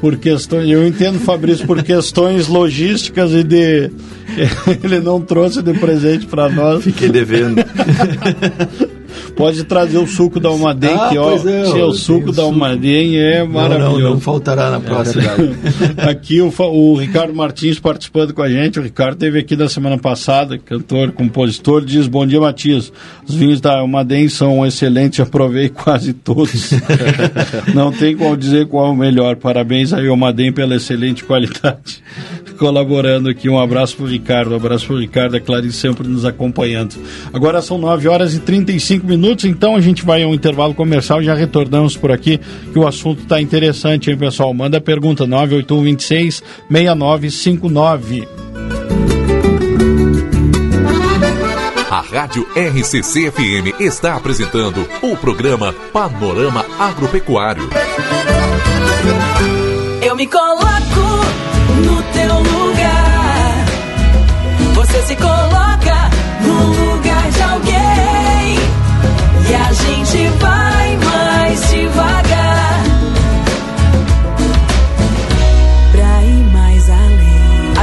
Por questões. Eu entendo, Fabrício, por questões logísticas e de. Ele não trouxe de presente para nós. Fiquei devendo. Pode trazer o suco da Almaden, ah, que ó, é, é o suco da Almaden é maravilhoso. Não, não, não faltará na próxima. É aqui o, o, Ricardo Martins participando com a gente. O Ricardo teve aqui da semana passada, cantor, compositor, diz: Bom dia, Matias. Os vinhos da Almaden são excelentes, já provei quase todos. não tem como dizer qual é o melhor. Parabéns aí, Almaden, pela excelente qualidade. Colaborando aqui. Um abraço para o Ricardo, um abraço para o Ricardo, a Clarice sempre nos acompanhando. Agora são 9 horas e 35 minutos, então a gente vai a um intervalo comercial, já retornamos por aqui, que o assunto está interessante, hein, pessoal? Manda a pergunta 98126 6959. A Rádio RCC FM está apresentando o programa Panorama Agropecuário. Eu me coloco no teu lugar. Você se coloca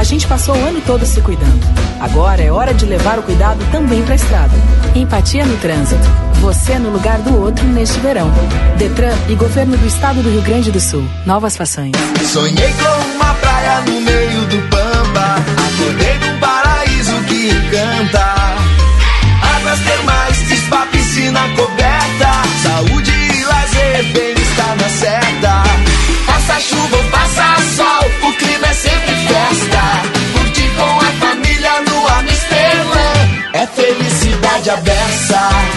gente passou o ano todo se cuidando. Agora é hora de levar o cuidado também pra estrada. Empatia no trânsito. Você no lugar do outro neste verão. Detran e Governo do Estado do Rio Grande do Sul. Novas façanhas. Sonhei com uma praia no meio do Pampa. Acordei num paraíso que encanta. Águas termais, spa, piscina coberta. Saúde aberta.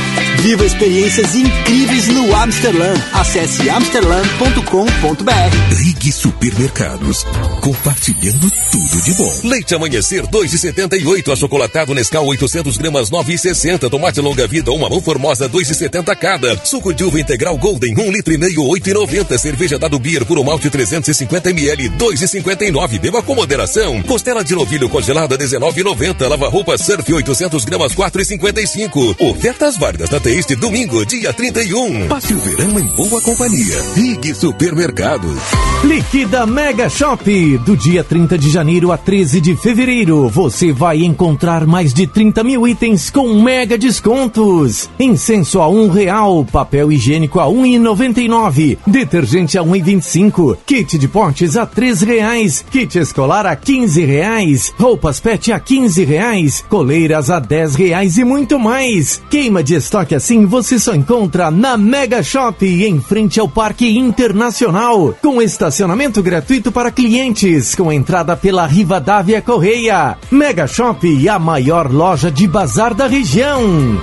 Viva experiências incríveis no Amsterdã. Acesse amsterdã.com.br. Rig Supermercados, compartilhando tudo de bom. Leite amanhecer 2,78, achocolatado Nescau 800 gramas 9,60, tomate longa vida uma mão formosa 2,70 cada, suco de uva integral Golden 1 litro e meio 8,90, cerveja dado Beer por um malte 350 ml 2,59, beba com moderação. Costela de novilho congelada 19,90, lava roupa Surf 800 gramas 4,55. Ofertas válidas na este domingo, dia 31. Passe o verão em boa companhia. Rig Supermercados. Liquida Mega Shop. Do dia 30 de janeiro a 13 de fevereiro, você vai encontrar mais de 30 mil itens com mega descontos. Incenso a um real, papel higiênico a um e noventa e nove, detergente a um e vinte e cinco, kit de potes a três reais, kit escolar a quinze reais, roupas pet a quinze reais, coleiras a dez reais e muito mais. Queima de estoque assim você só encontra na Mega Shop, em frente ao Parque Internacional, com estacionamento gratuito para clientes, com entrada pela Rivadavia Correia. Mega Shop, a maior loja de bazar da região.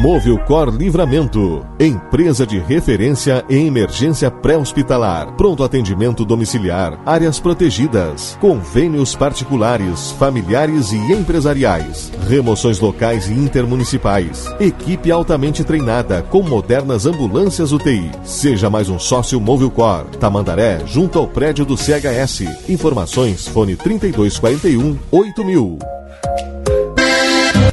Movilcor Livramento, empresa de referência em emergência pré-hospitalar, pronto atendimento domiciliar, áreas protegidas, convênios particulares, familiares e empresariais, remoções locais e intermunicipais, equipe altamente treinada com modernas ambulâncias UTI. Seja mais um sócio Movilcor, Tamandaré, junto ao prédio do CHS. Informações fone 3241 8000.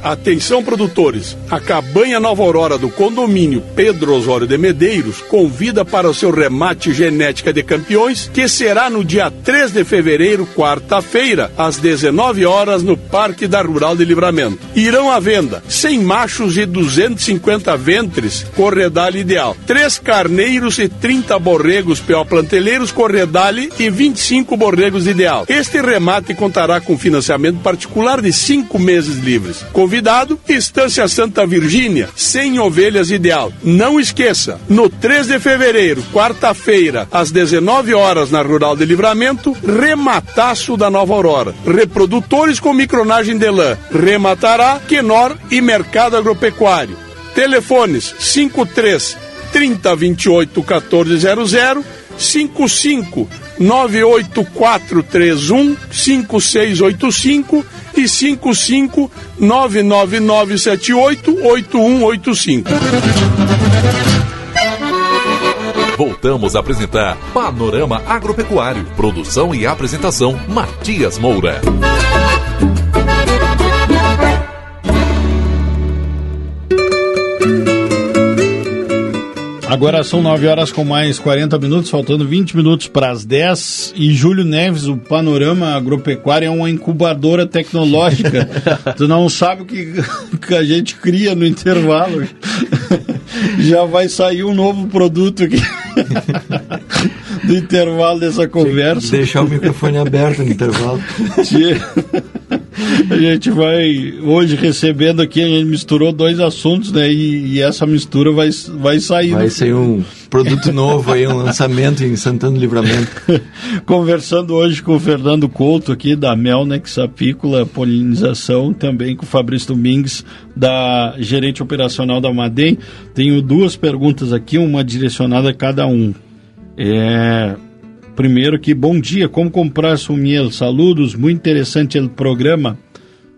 Atenção produtores, a Cabanha Nova Aurora do condomínio Pedro Osório de Medeiros convida para o seu remate genética de campeões, que será no dia 3 de fevereiro, quarta-feira, às 19 horas no Parque da Rural de Livramento. Irão à venda 100 machos e 250 ventres, corredale ideal, 3 carneiros e 30 borregos PO planteleiros corredale e 25 borregos ideal. Este remate contará com financiamento particular de 5 meses livres. Convidado, Estância Santa Virgínia, 100 ovelhas ideal. Não esqueça, no 3 de fevereiro, quarta-feira, às 19 horas na Rural de Livramento, remataço da Nova Aurora. Reprodutores com micronagem de lã. Rematará Quenor e Mercado Agropecuário. Telefones 53 3028 1400 55 98431 5685 e 55 99978 8185. Voltamos a apresentar Panorama Agropecuário. Produção e apresentação: Matias Moura. Agora são 9 horas com mais 40 minutos, faltando 20 minutos para as 10. E Júlio Neves, o Panorama Agropecuário é uma incubadora tecnológica. tu não sabe o que, que a gente cria no intervalo. Já vai sair um novo produto aqui. do intervalo dessa conversa. Deixar o microfone aberto no intervalo. A gente vai hoje recebendo aqui, a gente misturou dois assuntos, né? E, e essa mistura vai, vai sair. Vai sair um produto novo aí, um lançamento em Santana do Livramento. Conversando hoje com o Fernando Couto aqui da Melnex Apícola Polinização, também com o Fabrício Domingues da gerente operacional da Madem. Tenho duas perguntas aqui, uma direcionada a cada um. É, primeiro que bom dia, como comprar su miel? Saludos, muito interessante o programa.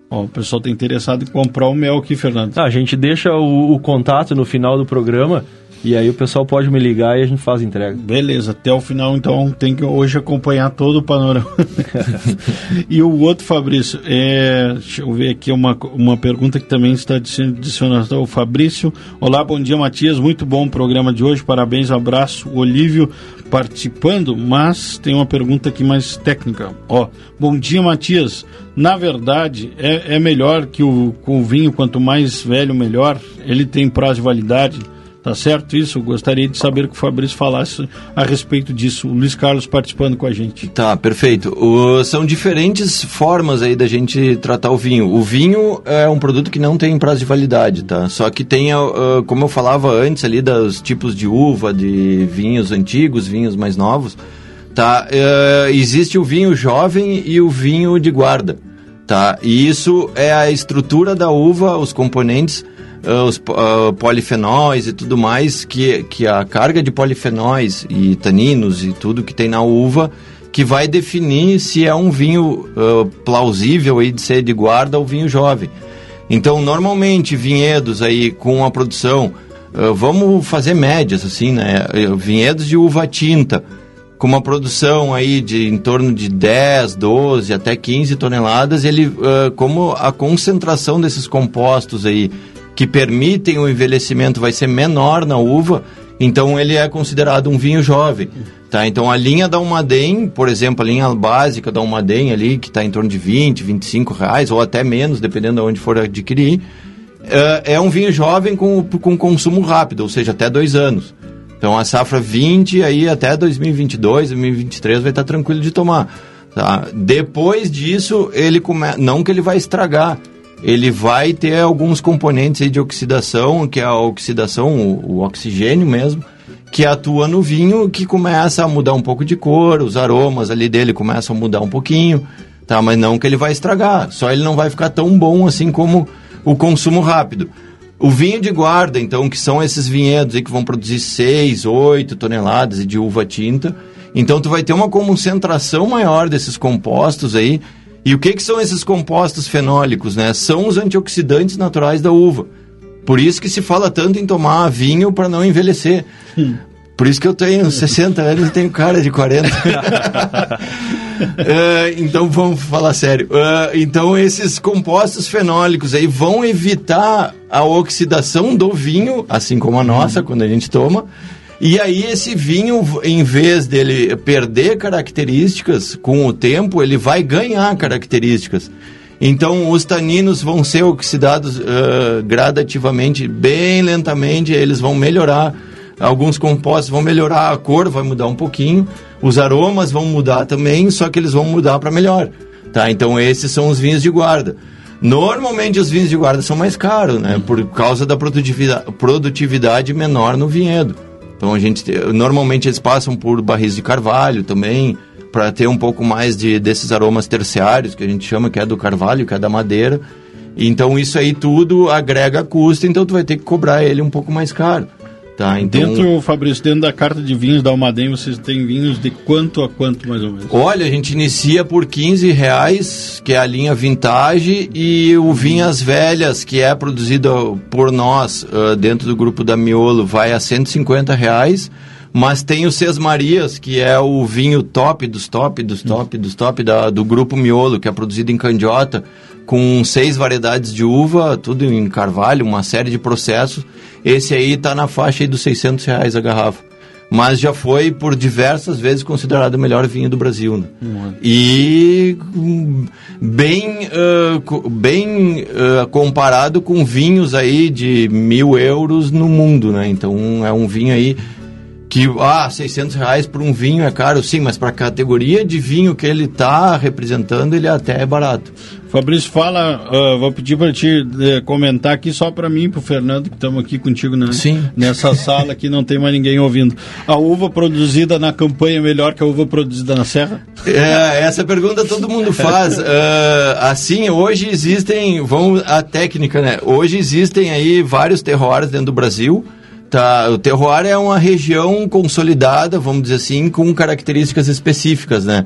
Ó, o pessoal está interessado em comprar o mel aqui, Fernando. Ah, a gente deixa o, o contato no final do programa e aí o pessoal pode me ligar e a gente faz a entrega. Beleza, até o final então tem que hoje acompanhar todo o panorama. e o outro, Fabrício, é, deixa eu ver aqui uma, uma pergunta que também está adicionada. O Fabrício, olá, bom dia Matias, muito bom o programa de hoje, parabéns, abraço. O Olívio participando, mas tem uma pergunta aqui mais técnica. Ó, bom dia Matias, na verdade é, é melhor que o, o vinho, quanto mais velho melhor, ele tem prazo de validade Tá certo isso? Gostaria de saber que o Fabrício falasse a respeito disso. O Luiz Carlos participando com a gente. Tá, perfeito. O, são diferentes formas aí da gente tratar o vinho. O vinho é um produto que não tem prazo de validade, tá? Só que tem, uh, como eu falava antes ali, dos tipos de uva, de vinhos antigos, vinhos mais novos, tá? Uh, existe o vinho jovem e o vinho de guarda, tá? E isso é a estrutura da uva, os componentes uh, os uh, polifenóis e tudo mais, que, que a carga de polifenóis e taninos e tudo que tem na uva que vai definir se é um vinho uh, plausível aí de ser de guarda ou vinho jovem. Então, normalmente, vinhedos aí com a produção, uh, vamos fazer médias assim, né? Vinhedos de uva tinta, com uma produção aí de em torno de 10, 12 até 15 toneladas, ele, uh, como a concentração desses compostos aí que permitem o envelhecimento vai ser menor na uva, então ele é considerado um vinho jovem. Tá? Então a linha da Umadem, por exemplo, a linha básica da Umadem ali, que está em torno de 20, 25 reais, ou até menos, dependendo de onde for adquirir, é, é um vinho jovem com, com consumo rápido, ou seja, até dois anos. Então a safra 20 aí até 2022, 2023 vai estar tá tranquilo de tomar. Tá? Depois disso, ele come... não que ele vai estragar, ele vai ter alguns componentes de oxidação, que é a oxidação, o, o, oxigênio mesmo, que atua no vinho, que começa a mudar um pouco de cor, os aromas ali dele começam a mudar um pouquinho, tá? Mas não que ele vai estragar, só ele não vai ficar tão bom assim como o consumo rápido. O vinho de guarda, então, que são esses vinhedos aí que vão produzir 6, 8 toneladas de uva tinta. Então, tu vai ter uma concentração maior desses compostos aí. E o que, que são esses compostos fenólicos, né? São os antioxidantes naturais da uva. Por isso que se fala tanto em tomar vinho para não envelhecer. Por isso que eu tenho 60 anos e tenho cara de 40. Eh, então vamos falar sério. Eh, então esses compostos fenólicos aí vão evitar a oxidação do vinho, assim como a nossa, quando a gente toma. E aí esse vinho, em vez dele perder características com o tempo, ele vai ganhar características. Então os taninos vão ser oxidados eh, gradativamente, bem lentamente, eles vão melhorar Alguns compostos vão melhorar a cor, vai mudar um pouquinho. Os aromas vão mudar também, só que eles vão mudar para melhor. Tá? Então esses são os vinhos de guarda. Normalmente os vinhos de guarda são mais caros, né? Por causa da produtividade menor no vinhedo. Então a gente normalmente eles passam por barris de carvalho também para ter um pouco mais de desses aromas terciários que a gente chama que é do carvalho, que é da madeira. Então isso aí tudo agrega custo, então tu vai ter que cobrar ele um pouco mais caro. Tá, então... Dentro, Fabrício, dentro da carta de vinhos da Almaden, vocês têm vinhos de quanto a quanto, mais ou menos? Olha, a gente inicia por 15 reais, que é a linha vintage, e o Vinhas Velhas, que é produzido por nós, uh, dentro do grupo da Miolo, vai a 150 reais. Mas tem o Seis Marias, que é o vinho top dos top, dos top, dos top da, do grupo Miolo, que é produzido em Candiota, com seis variedades de uva, tudo em carvalho, uma série de processos. Esse aí está na faixa aí dos 600 reais a garrafa. Mas já foi por diversas vezes considerado o melhor vinho do Brasil. Né? Uhum. E hum, bem, uh, bem uh, comparado com vinhos aí de mil euros no mundo, né? Então é um vinho aí que, ah, 600 reais por um vinho é caro, sim, mas para a categoria de vinho que ele está representando, ele até é barato. Fabrício, fala, uh, vou pedir para te uh, comentar aqui só para mim e para o Fernando, que estamos aqui contigo né? Sim. nessa sala que não tem mais ninguém ouvindo. A uva produzida na campanha é melhor que a uva produzida na serra? É, essa pergunta todo mundo faz. uh, assim, hoje existem, vamos a técnica, né? Hoje existem aí vários terroirs dentro do Brasil. Tá, o terroir é uma região consolidada, vamos dizer assim, com características específicas, né?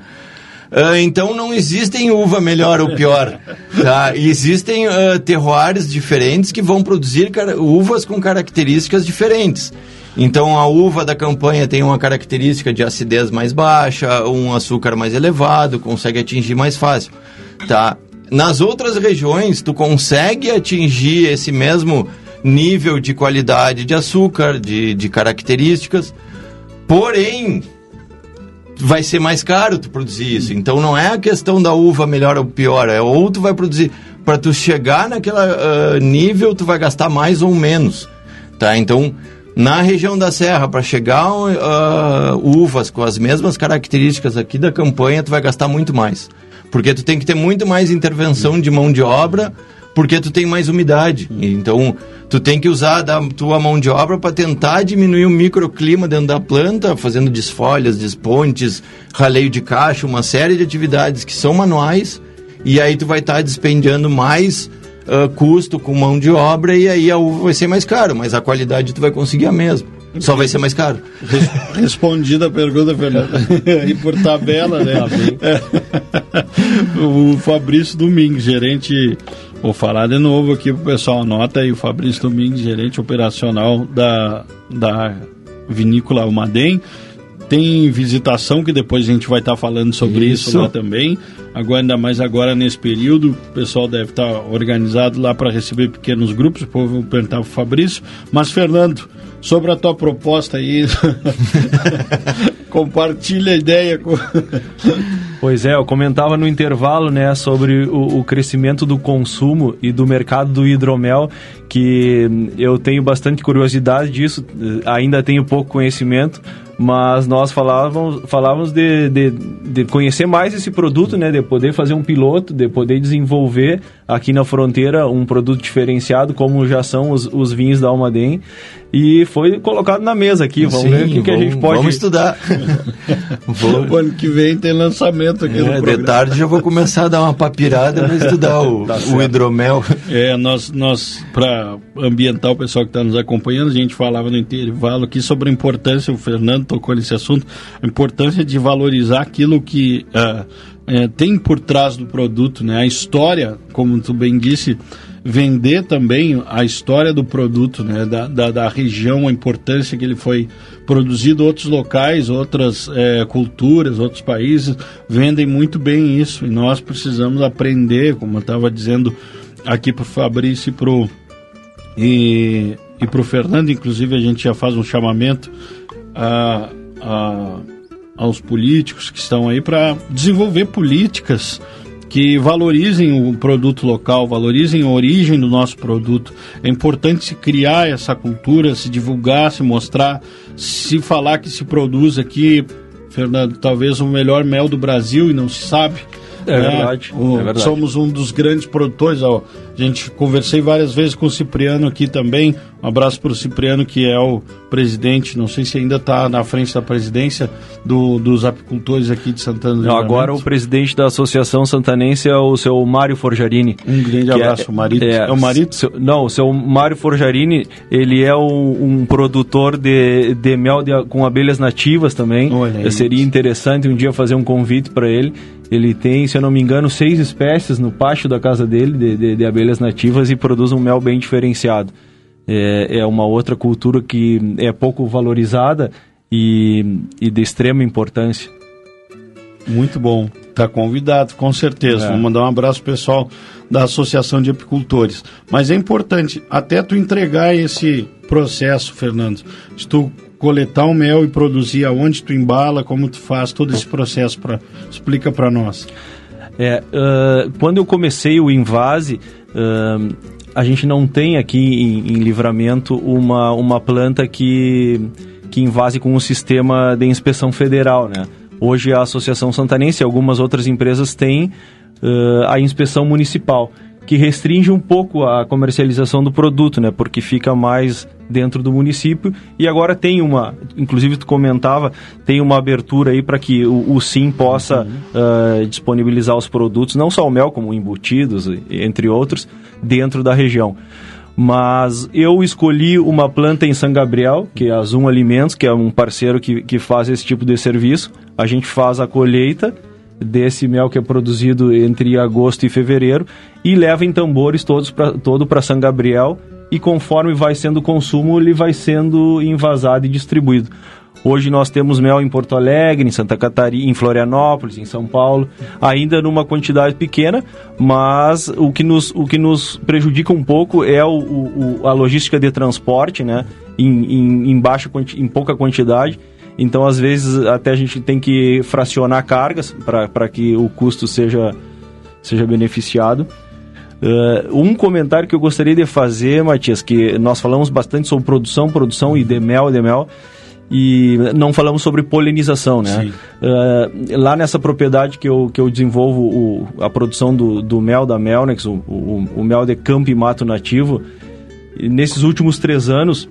Uh, então não existem uva melhor ou pior. Tá? Existem uh, terroirs diferentes que vão produzir uvas com características diferentes. Então a uva da campanha tem uma característica de acidez mais baixa, um açúcar mais elevado, consegue atingir mais fácil. Tá? Nas outras regiões, tu consegue atingir esse mesmo nível de qualidade de açúcar, de, de características, porém vai ser mais caro tu produzir isso. Então não é a questão da uva melhor ou pior, é ou tu vai produzir para tu chegar naquela uh, nível tu vai gastar mais ou menos, tá? Então na região da Serra para chegar uh, uvas com as mesmas características aqui da campanha tu vai gastar muito mais, porque tu tem que ter muito mais intervenção de mão de obra porque tu tem mais umidade. Então, tu tem que usar da tua mão de obra para tentar diminuir o microclima dentro da planta, fazendo desfolhas, despontes, raleio de caixa, uma série de atividades que são manuais. E aí tu vai estar tá despendiando mais uh, custo com mão de obra e aí a uva vai ser mais caro, mas a qualidade tu vai conseguir a mesma. Só vai ser mais caro. Respondida a pergunta, Fernando. e por tabela, né? Tá o Fabrício Domingues, gerente Vou falar de novo aqui pro pessoal, anota aí o Fabrício Domingues, gerente operacional da, da vinícola Almaden. Tem visitação que depois a gente vai estar tá falando sobre isso. isso. lá também. Agora, ainda mais agora nesse período, o pessoal deve estar tá organizado lá para receber pequenos grupos. Depois eu vou perguntar para o Fabrício. Mas, Fernando, sobre a tua proposta aí, compartilha a ideia com. Pois é, eu comentava no intervalo, né, sobre o, o, crescimento do consumo e do mercado do hidromel, que eu tenho bastante curiosidade disso, ainda tenho pouco conhecimento, mas nós falávamos, falávamos de, de, de, conhecer mais esse produto, né, de poder fazer um piloto, de poder desenvolver aqui na fronteira um produto diferenciado, como já são os, os vinhos da Almaden, e foi colocado na mesa aqui. Vamos Sim, ver o que, vamos, que, a gente pode. Vamos estudar. vou... O ano que vem tem lançamento aqui é, no programa. De tarde já vou começar a dar uma papirada para estudar o, tá o hidromel. É, nós, nós para ambientar o pessoal que está nos acompanhando, a gente falava no intervalo aqui sobre a importância, o Fernando tocou nesse assunto, a importância de valorizar aquilo que. Uh, é, tem por trás do produto, né? A história, como tu bem disse, vender também a história do produto, né? Da, da, da região, a importância que ele foi produzido, outros locais, outras é, culturas, outros países vendem muito bem isso e nós precisamos aprender, como eu estava dizendo aqui para o Fabrício e para e, e para o Fernando, inclusive a gente já faz um chamamento a, a aos políticos que estão aí para desenvolver políticas que valorizem o produto local, valorizem a origem do nosso produto. É importante se criar essa cultura, se divulgar, se mostrar, se falar que se produz aqui, Fernando, talvez o melhor mel do Brasil e não se sabe. É, né? verdade, o, é verdade. Somos um dos grandes produtores. Ó, a gente conversei várias vezes com o Cipriano aqui também. Um abraço para o Cipriano, que é o presidente, não sei se ainda está na frente da presidência do, dos apicultores aqui de Santana do não, Agora o presidente da Associação Santanense é o seu Mário Forjarini. Um grande abraço, é, o marido. É, é o marido? Seu, não, o seu Mário Forjarini, ele é um, um produtor de, de mel de, com abelhas nativas também. Olha Seria interessante um dia fazer um convite para ele. Ele tem, se eu não me engano, seis espécies no pátio da casa dele de, de, de abelhas nativas e produz um mel bem diferenciado. É, é, uma outra cultura que é pouco valorizada e, e de extrema importância. Muito bom. Está convidado, com certeza. É. Vou mandar um abraço pessoal da Associação de Apicultores. Mas é importante, até tu entregar esse processo, Fernando, de tu coletar o mel e produzir, aonde tu embala, como tu faz todo esse processo, pra, explica para nós. É, uh, quando eu comecei o Invase, uh, a gente não tem aqui em, em, Livramento uma, uma planta que, que invase com o sistema de inspeção federal, né? Hoje a Associação Santanense e algumas outras empresas têm uh, a inspeção municipal que restringe um pouco a comercialização do produto, né? Porque fica mais dentro do município e agora tem uma, inclusive tu comentava, tem uma abertura aí para que o, o, Sim possa uhum. uh, disponibilizar os produtos, não só o mel, como embutidos, entre outros, dentro da região. Mas eu escolhi uma planta em São Gabriel, que é a Zoom Alimentos, que é um parceiro que, que faz esse tipo de serviço. A gente faz a colheita desse mel que é produzido entre agosto e fevereiro e leva em tambores todos pra, todo para São Gabriel e conforme vai sendo o consumo ele vai sendo envasado e distribuído. Hoje nós temos mel em Porto Alegre, em Santa Catarina, em Florianópolis, em São Paulo, ainda numa quantidade pequena, mas o que nos, o que nos prejudica um pouco é o, o a logística de transporte, né? Em, em, em, baixa, em pouca quantidade então, às vezes, até a gente tem que fracionar cargas para que o custo seja, seja beneficiado. Uh, um comentário que eu gostaria de fazer, Matias, que nós falamos bastante sobre produção, produção e demel, demel, e não falamos sobre polinização, né? Uh, lá nessa propriedade que eu, que eu desenvolvo o, a produção do, do mel da Melnex, o, o, o mel de campo e mato nativo, nesses últimos três anos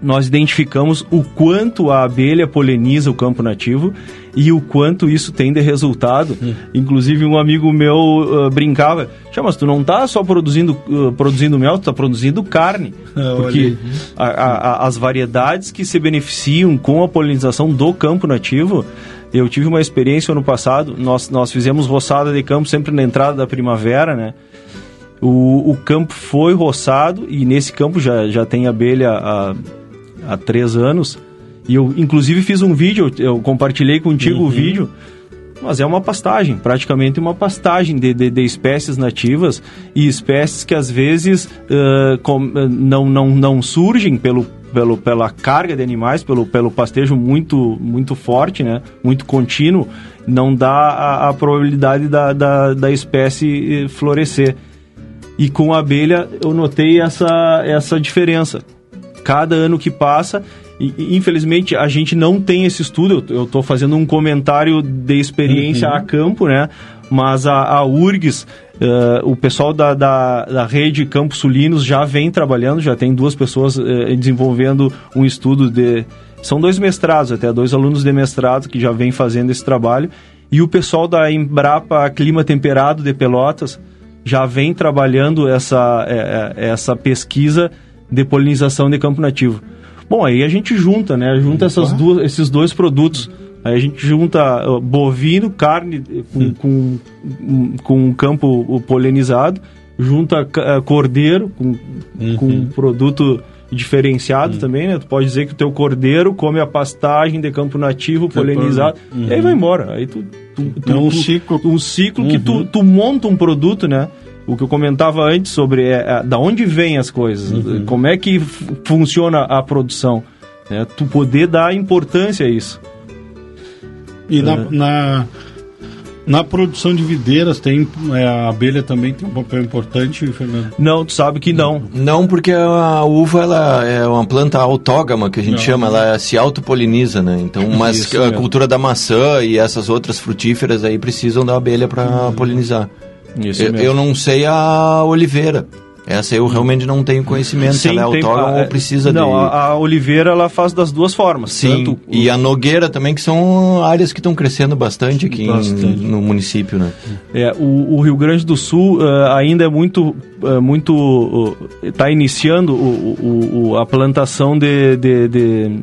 nós identificamos o quanto a abelha poliniza o campo nativo e o quanto isso tem de resultado. Hum. Inclusive, um amigo meu uh, brincava: mas tu não está só produzindo, uh, produzindo mel, tu está produzindo carne. É, porque a, a, as variedades que se beneficiam com a polinização do campo nativo. Eu tive uma experiência ano passado, nós, nós fizemos roçada de campo sempre na entrada da primavera, né? O, o campo foi roçado e nesse campo já, já tem abelha há há três anos. E eu, inclusive, fiz um vídeo, eu compartilhei contigo uhum. o vídeo. Mas é uma pastagem, praticamente uma pastagem de, de, de espécies nativas e espécies que às vezes uh, com, não, não, não surgem pelo, pelo, pela carga de animais, pelo, pelo pastejo muito, muito forte, né? muito contínuo, não dá a, a probabilidade da, da, da espécie florescer. E com a abelha eu notei essa, essa diferença cada ano que passa I- Infelizmente, a gente não tem esse estudo. Eu estou fazendo um comentário de experiência Uhum. a campo, né? Mas a, a URGS, eh, o pessoal da, da, da rede Campos Sulinos já vem trabalhando, já tem duas pessoas eh, desenvolvendo um estudo de. São dois mestrados, até dois alunos de mestrado que já vêm fazendo esse trabalho. E o pessoal da Embrapa Clima Temperado de Pelotas já vem trabalhando essa, eh, essa pesquisa de polinização de campo nativo. Bom, aí a gente junta, né? Junta essas duas, esses dois produtos. Aí a gente junta bovino, carne eh, com, com, com campo polinizado, junta uh, cordeiro com, com um produto diferenciado também, né? Tu pode dizer que o teu cordeiro come a pastagem de campo nativo polinizado, Uhum. e aí vai embora. Aí tu, tu, tu- É um ciclo. um ciclo que tu, Uhum. tu monta um produto, né? O que eu comentava antes sobre é, é, da onde vem as coisas, Uhum. como é que funciona a produção, né? Tu poder dar importância a isso. E na, É. na, na produção de videiras tem é, a abelha também tem um papel importante, Fernando. Não, tu sabe que não. Não, porque a uva ela é uma planta autógama que a gente Não. chama, ela se autopoliniza, né? Então, mas Isso a mesmo. cultura da maçã e essas outras frutíferas aí precisam da abelha para polinizar. Isso eu, mesmo. eu não sei a oliveira. Essa eu realmente não tenho conhecimento se ela é tem- autógama a- ou precisa Não, de... a, a oliveira ela faz das duas formas. Sim, Tanto e a nogueira também, que são áreas que estão crescendo bastante aqui em- Bastante. no município, né? É, o, o Rio Grande do Sul eh, ainda é muito, eh, muito está iniciando o, o- a plantação de, de, de,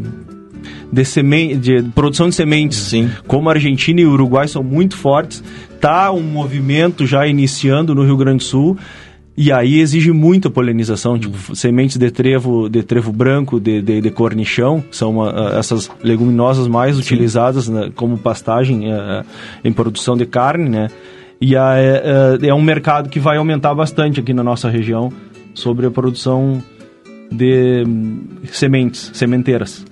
de, semen- de produção de sementes. Sim. Como a Argentina e o Uruguai são muito fortes, tá um movimento já iniciando no Rio Grande do Sul. E aí exige muita polinização, tipo sementes de trevo, de trevo branco, de, de, de cornichão, são ah, essas leguminosas mais utilizadas né, como pastagem ah, em produção de carne, né? E a- é, é- é um mercado que vai aumentar bastante aqui na nossa região sobre a produção de hum, sementes, sementeiras.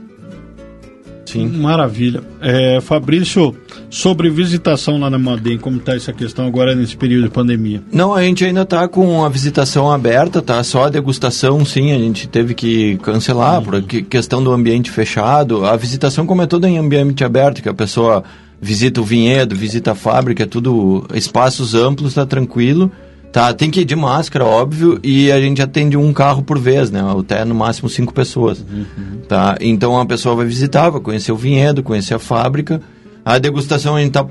Sim. Maravilha. É, Fabrício, sobre visitação lá na Madem, como está essa questão agora nesse período de pandemia? Não, a gente ainda tá com a visitação aberta, tá? Só a degustação, sim, a gente teve que cancelar por que- questão do ambiente fechado. A visitação, como é toda em ambiente aberto, que a pessoa visita o vinhedo, visita a fábrica, é tudo espaços amplos, tá tranquilo. Tá, tem que ir de máscara, óbvio, e a gente atende um carro por vez, né? Até no máximo cinco pessoas. Tá? Então a pessoa vai visitar, vai conhecer o vinhedo, conhecer a fábrica. A degustação a gente tá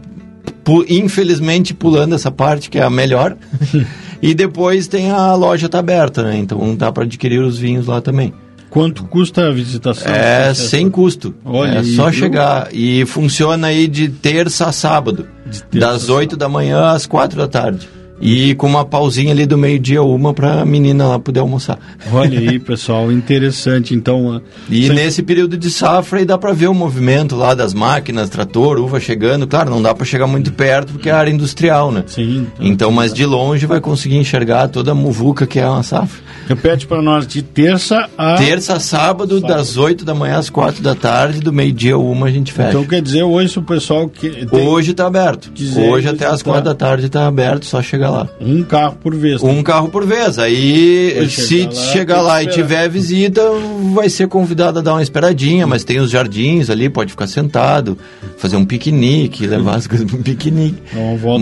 infelizmente pulando essa parte que é a melhor. e depois tem a loja tá aberta, né? Então dá para adquirir os vinhos lá também. Quanto custa a visitação? É sem custo. Olha, é só eu- chegar. E funciona aí de terça a sábado. das 8 da manhã às 4 da tarde. E com uma pausinha ali do meio-dia uma pra menina lá poder almoçar. Olha aí, pessoal, interessante. Então, E Sim. nesse período de safra aí dá pra ver o movimento lá das máquinas, trator, uva chegando. Claro, não dá pra chegar muito perto porque é área industrial, né? Sim. Então, mas de longe vai conseguir enxergar toda a muvuca que é uma safra. repete para nós de terça a. Terça a sábado, das 8 da manhã às 4 da tarde, do meio-dia a uma a gente fecha. Então quer dizer, hoje o pessoal que. tem- Hoje tá aberto. Quiser Hoje até às visitar. 4 da tarde tá aberto, só chegar lá. Um carro por vez. tá? Um carro por vez. Aí, Vai se chegar lá, chegar lá e tiver visita, vai ser convidado a dar uma esperadinha, mas tem os jardins ali, pode ficar sentado, fazer um piquenique, levar as coisas para um piquenique.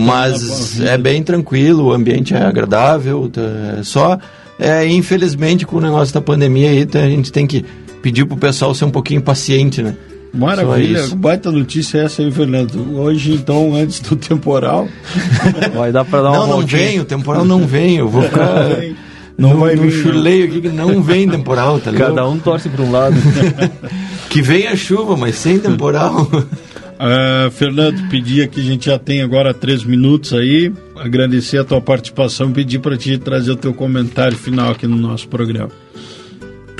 Mas é bem tranquilo, o ambiente é agradável, tá- é só, é, infelizmente, com o negócio da pandemia aí, tá, a gente tem que pedir pro pessoal ser um pouquinho paciente, né? Maravilha, baita notícia essa aí, Fernando. Hoje, então, antes do temporal. Vai dar para dar uma Não, não vem, o temporal não vem, eu vou ficar... Não no, vai no vir, chuleio aqui que não vem temporal, tá ligado? Cada um torce para um lado. Que venha chuva, mas sem temporal. Ah, Fernando, pedir aqui, a gente já tem agora três minutos aí. Agradecer a tua participação, pedir para ti trazer o teu comentário final aqui no nosso programa.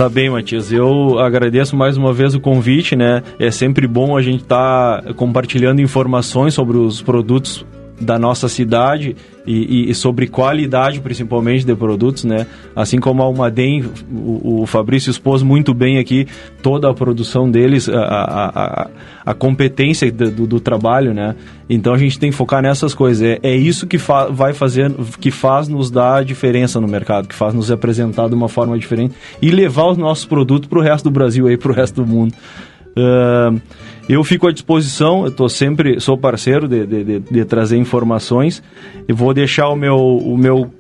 Tá bem, Matias. Eu agradeço mais uma vez o convite, né? É sempre bom a gente estar compartilhando informações sobre os produtos da nossa cidade e, e, sobre qualidade, principalmente, de produtos, né? Assim como a Almaden, o, o Fabrício expôs muito bem aqui toda a produção deles, a, a, a, a competência do, do, trabalho, né? Então a gente tem que focar nessas coisas. É, é isso que fa vai fazer, que faz nos dar a diferença no mercado, que faz nos apresentar de uma forma diferente e levar os nossos produtos para o resto do Brasil aí, para o resto do mundo. Uh, eu fico à disposição, eu tô sempre, sou parceiro de, de, de, de trazer informações. Eu vou deixar o meu, o meu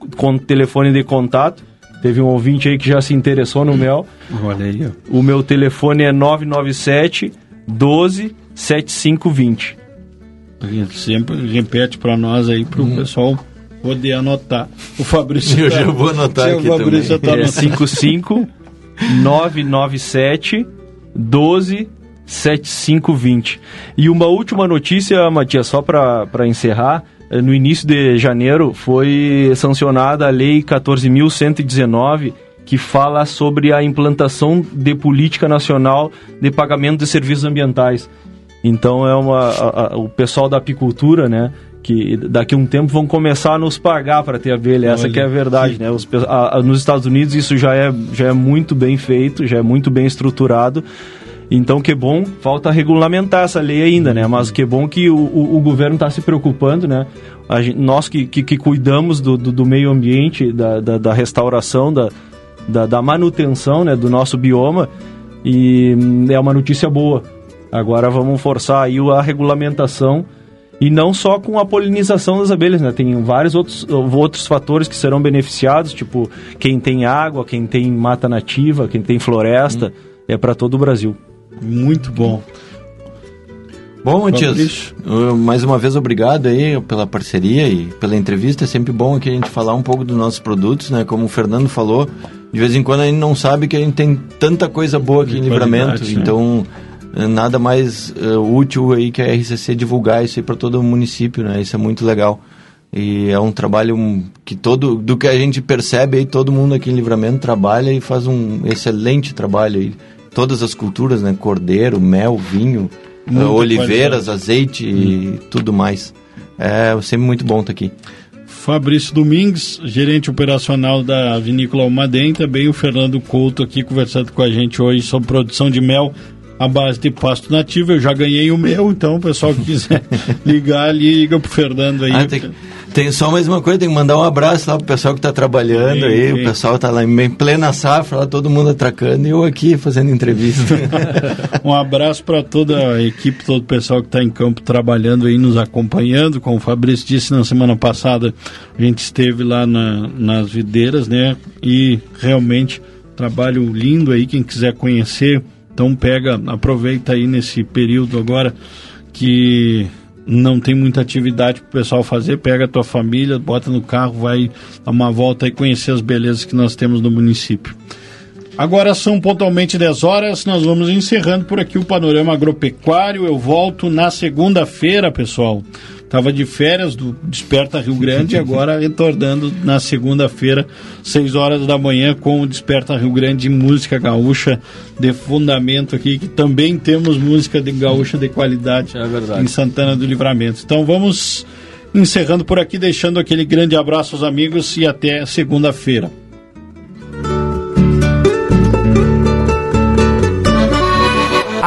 telefone de contato. Teve um ouvinte aí que já se interessou no mel. Olha aí. Ó. O meu telefone é 997 12 7520. Sempre repete para nós aí, para o hum. pessoal poder anotar. O Fabrício. Eu tá, já vou anotar aqui o Fabrício também. Tá é 55 997 12 7520. E uma última notícia, Matias, só para encerrar. Eh, no início de janeiro foi sancionada a Lei 14.119, que fala sobre a implantação de política nacional de pagamento de serviços ambientais. Então é uma a, a, o pessoal da apicultura, né, que daqui a um tempo vão começar a nos pagar para ter abelha. Essa Olha, que é a verdade, sim. né? Os, a, nos Estados Unidos isso já é, já é muito bem feito, já é muito bem estruturado. Então, que bom, falta regulamentar essa lei ainda, né? Mas que bom que o, o, o governo está se preocupando, né? Gente, nós que, que, que cuidamos do, do, do, meio ambiente, da, da, da restauração, da, da, da, manutenção né, do nosso bioma, e hum, é uma notícia boa. Agora vamos forçar aí a regulamentação e não só com a polinização das abelhas, né? Tem vários outros, outros fatores que serão beneficiados, tipo quem tem água, quem tem mata nativa, quem tem floresta, hum. é para todo o Brasil. Muito bom. Bom, Matias, mais uma vez obrigado aí pela parceria e pela entrevista. É sempre bom aqui a gente falar um pouco dos nossos produtos, né? Como o Fernando falou, de vez em quando a gente não sabe que a gente tem tanta coisa boa aqui de em Livramento. Né? Então, eh, nada mais uh, útil aí que a RCC divulgar isso aí para todo o município, né? Isso é muito legal. E é um trabalho que todo, do que a gente percebe aí, todo mundo aqui em Livramento trabalha e faz um excelente trabalho aí todas as culturas, né? Cordeiro, mel, vinho, uh, oliveiras, qualidade. azeite hum. e tudo mais. É sempre muito bom estar aqui. Fabrício Domingues, gerente operacional da Vinícola Almaden, também o Fernando Couto aqui conversando com a gente hoje sobre produção de mel à base de pasto nativo. Eu já ganhei o meu, então o pessoal que quiser ligar, liga pro Fernando aí. Ah, tem, tem, só mais uma coisa, tem que mandar um abraço lá pro pessoal que está trabalhando sim, aí, sim. o pessoal está lá em plena safra, lá todo mundo atracando e eu aqui fazendo entrevista. um abraço para toda a equipe, todo o pessoal que está em campo trabalhando aí, nos acompanhando. Como o Fabrício disse na semana passada, a gente esteve lá na, nas videiras, né? E realmente trabalho lindo aí, quem quiser conhecer então pega, aproveita aí nesse período agora que não tem muita atividade para o pessoal fazer, pega a tua família, bota no carro, vai dar uma volta e conhecer as belezas que nós temos no município. Agora são pontualmente 10 horas, nós vamos encerrando por aqui o panorama agropecuário. Eu volto na segunda-feira, pessoal. Estava de férias do Desperta Rio Grande e agora retornando na segunda-feira, 6 horas da manhã, com o Desperta Rio Grande música gaúcha de fundamento aqui, que também temos música de gaúcha de qualidade é em Santana do Livramento. Então vamos encerrando por aqui, deixando aquele grande abraço aos amigos e até segunda-feira.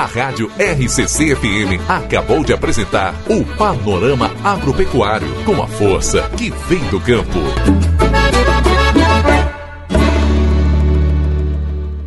Rádio RCC FM acabou de apresentar o Panorama Agropecuário com a força que vem do campo.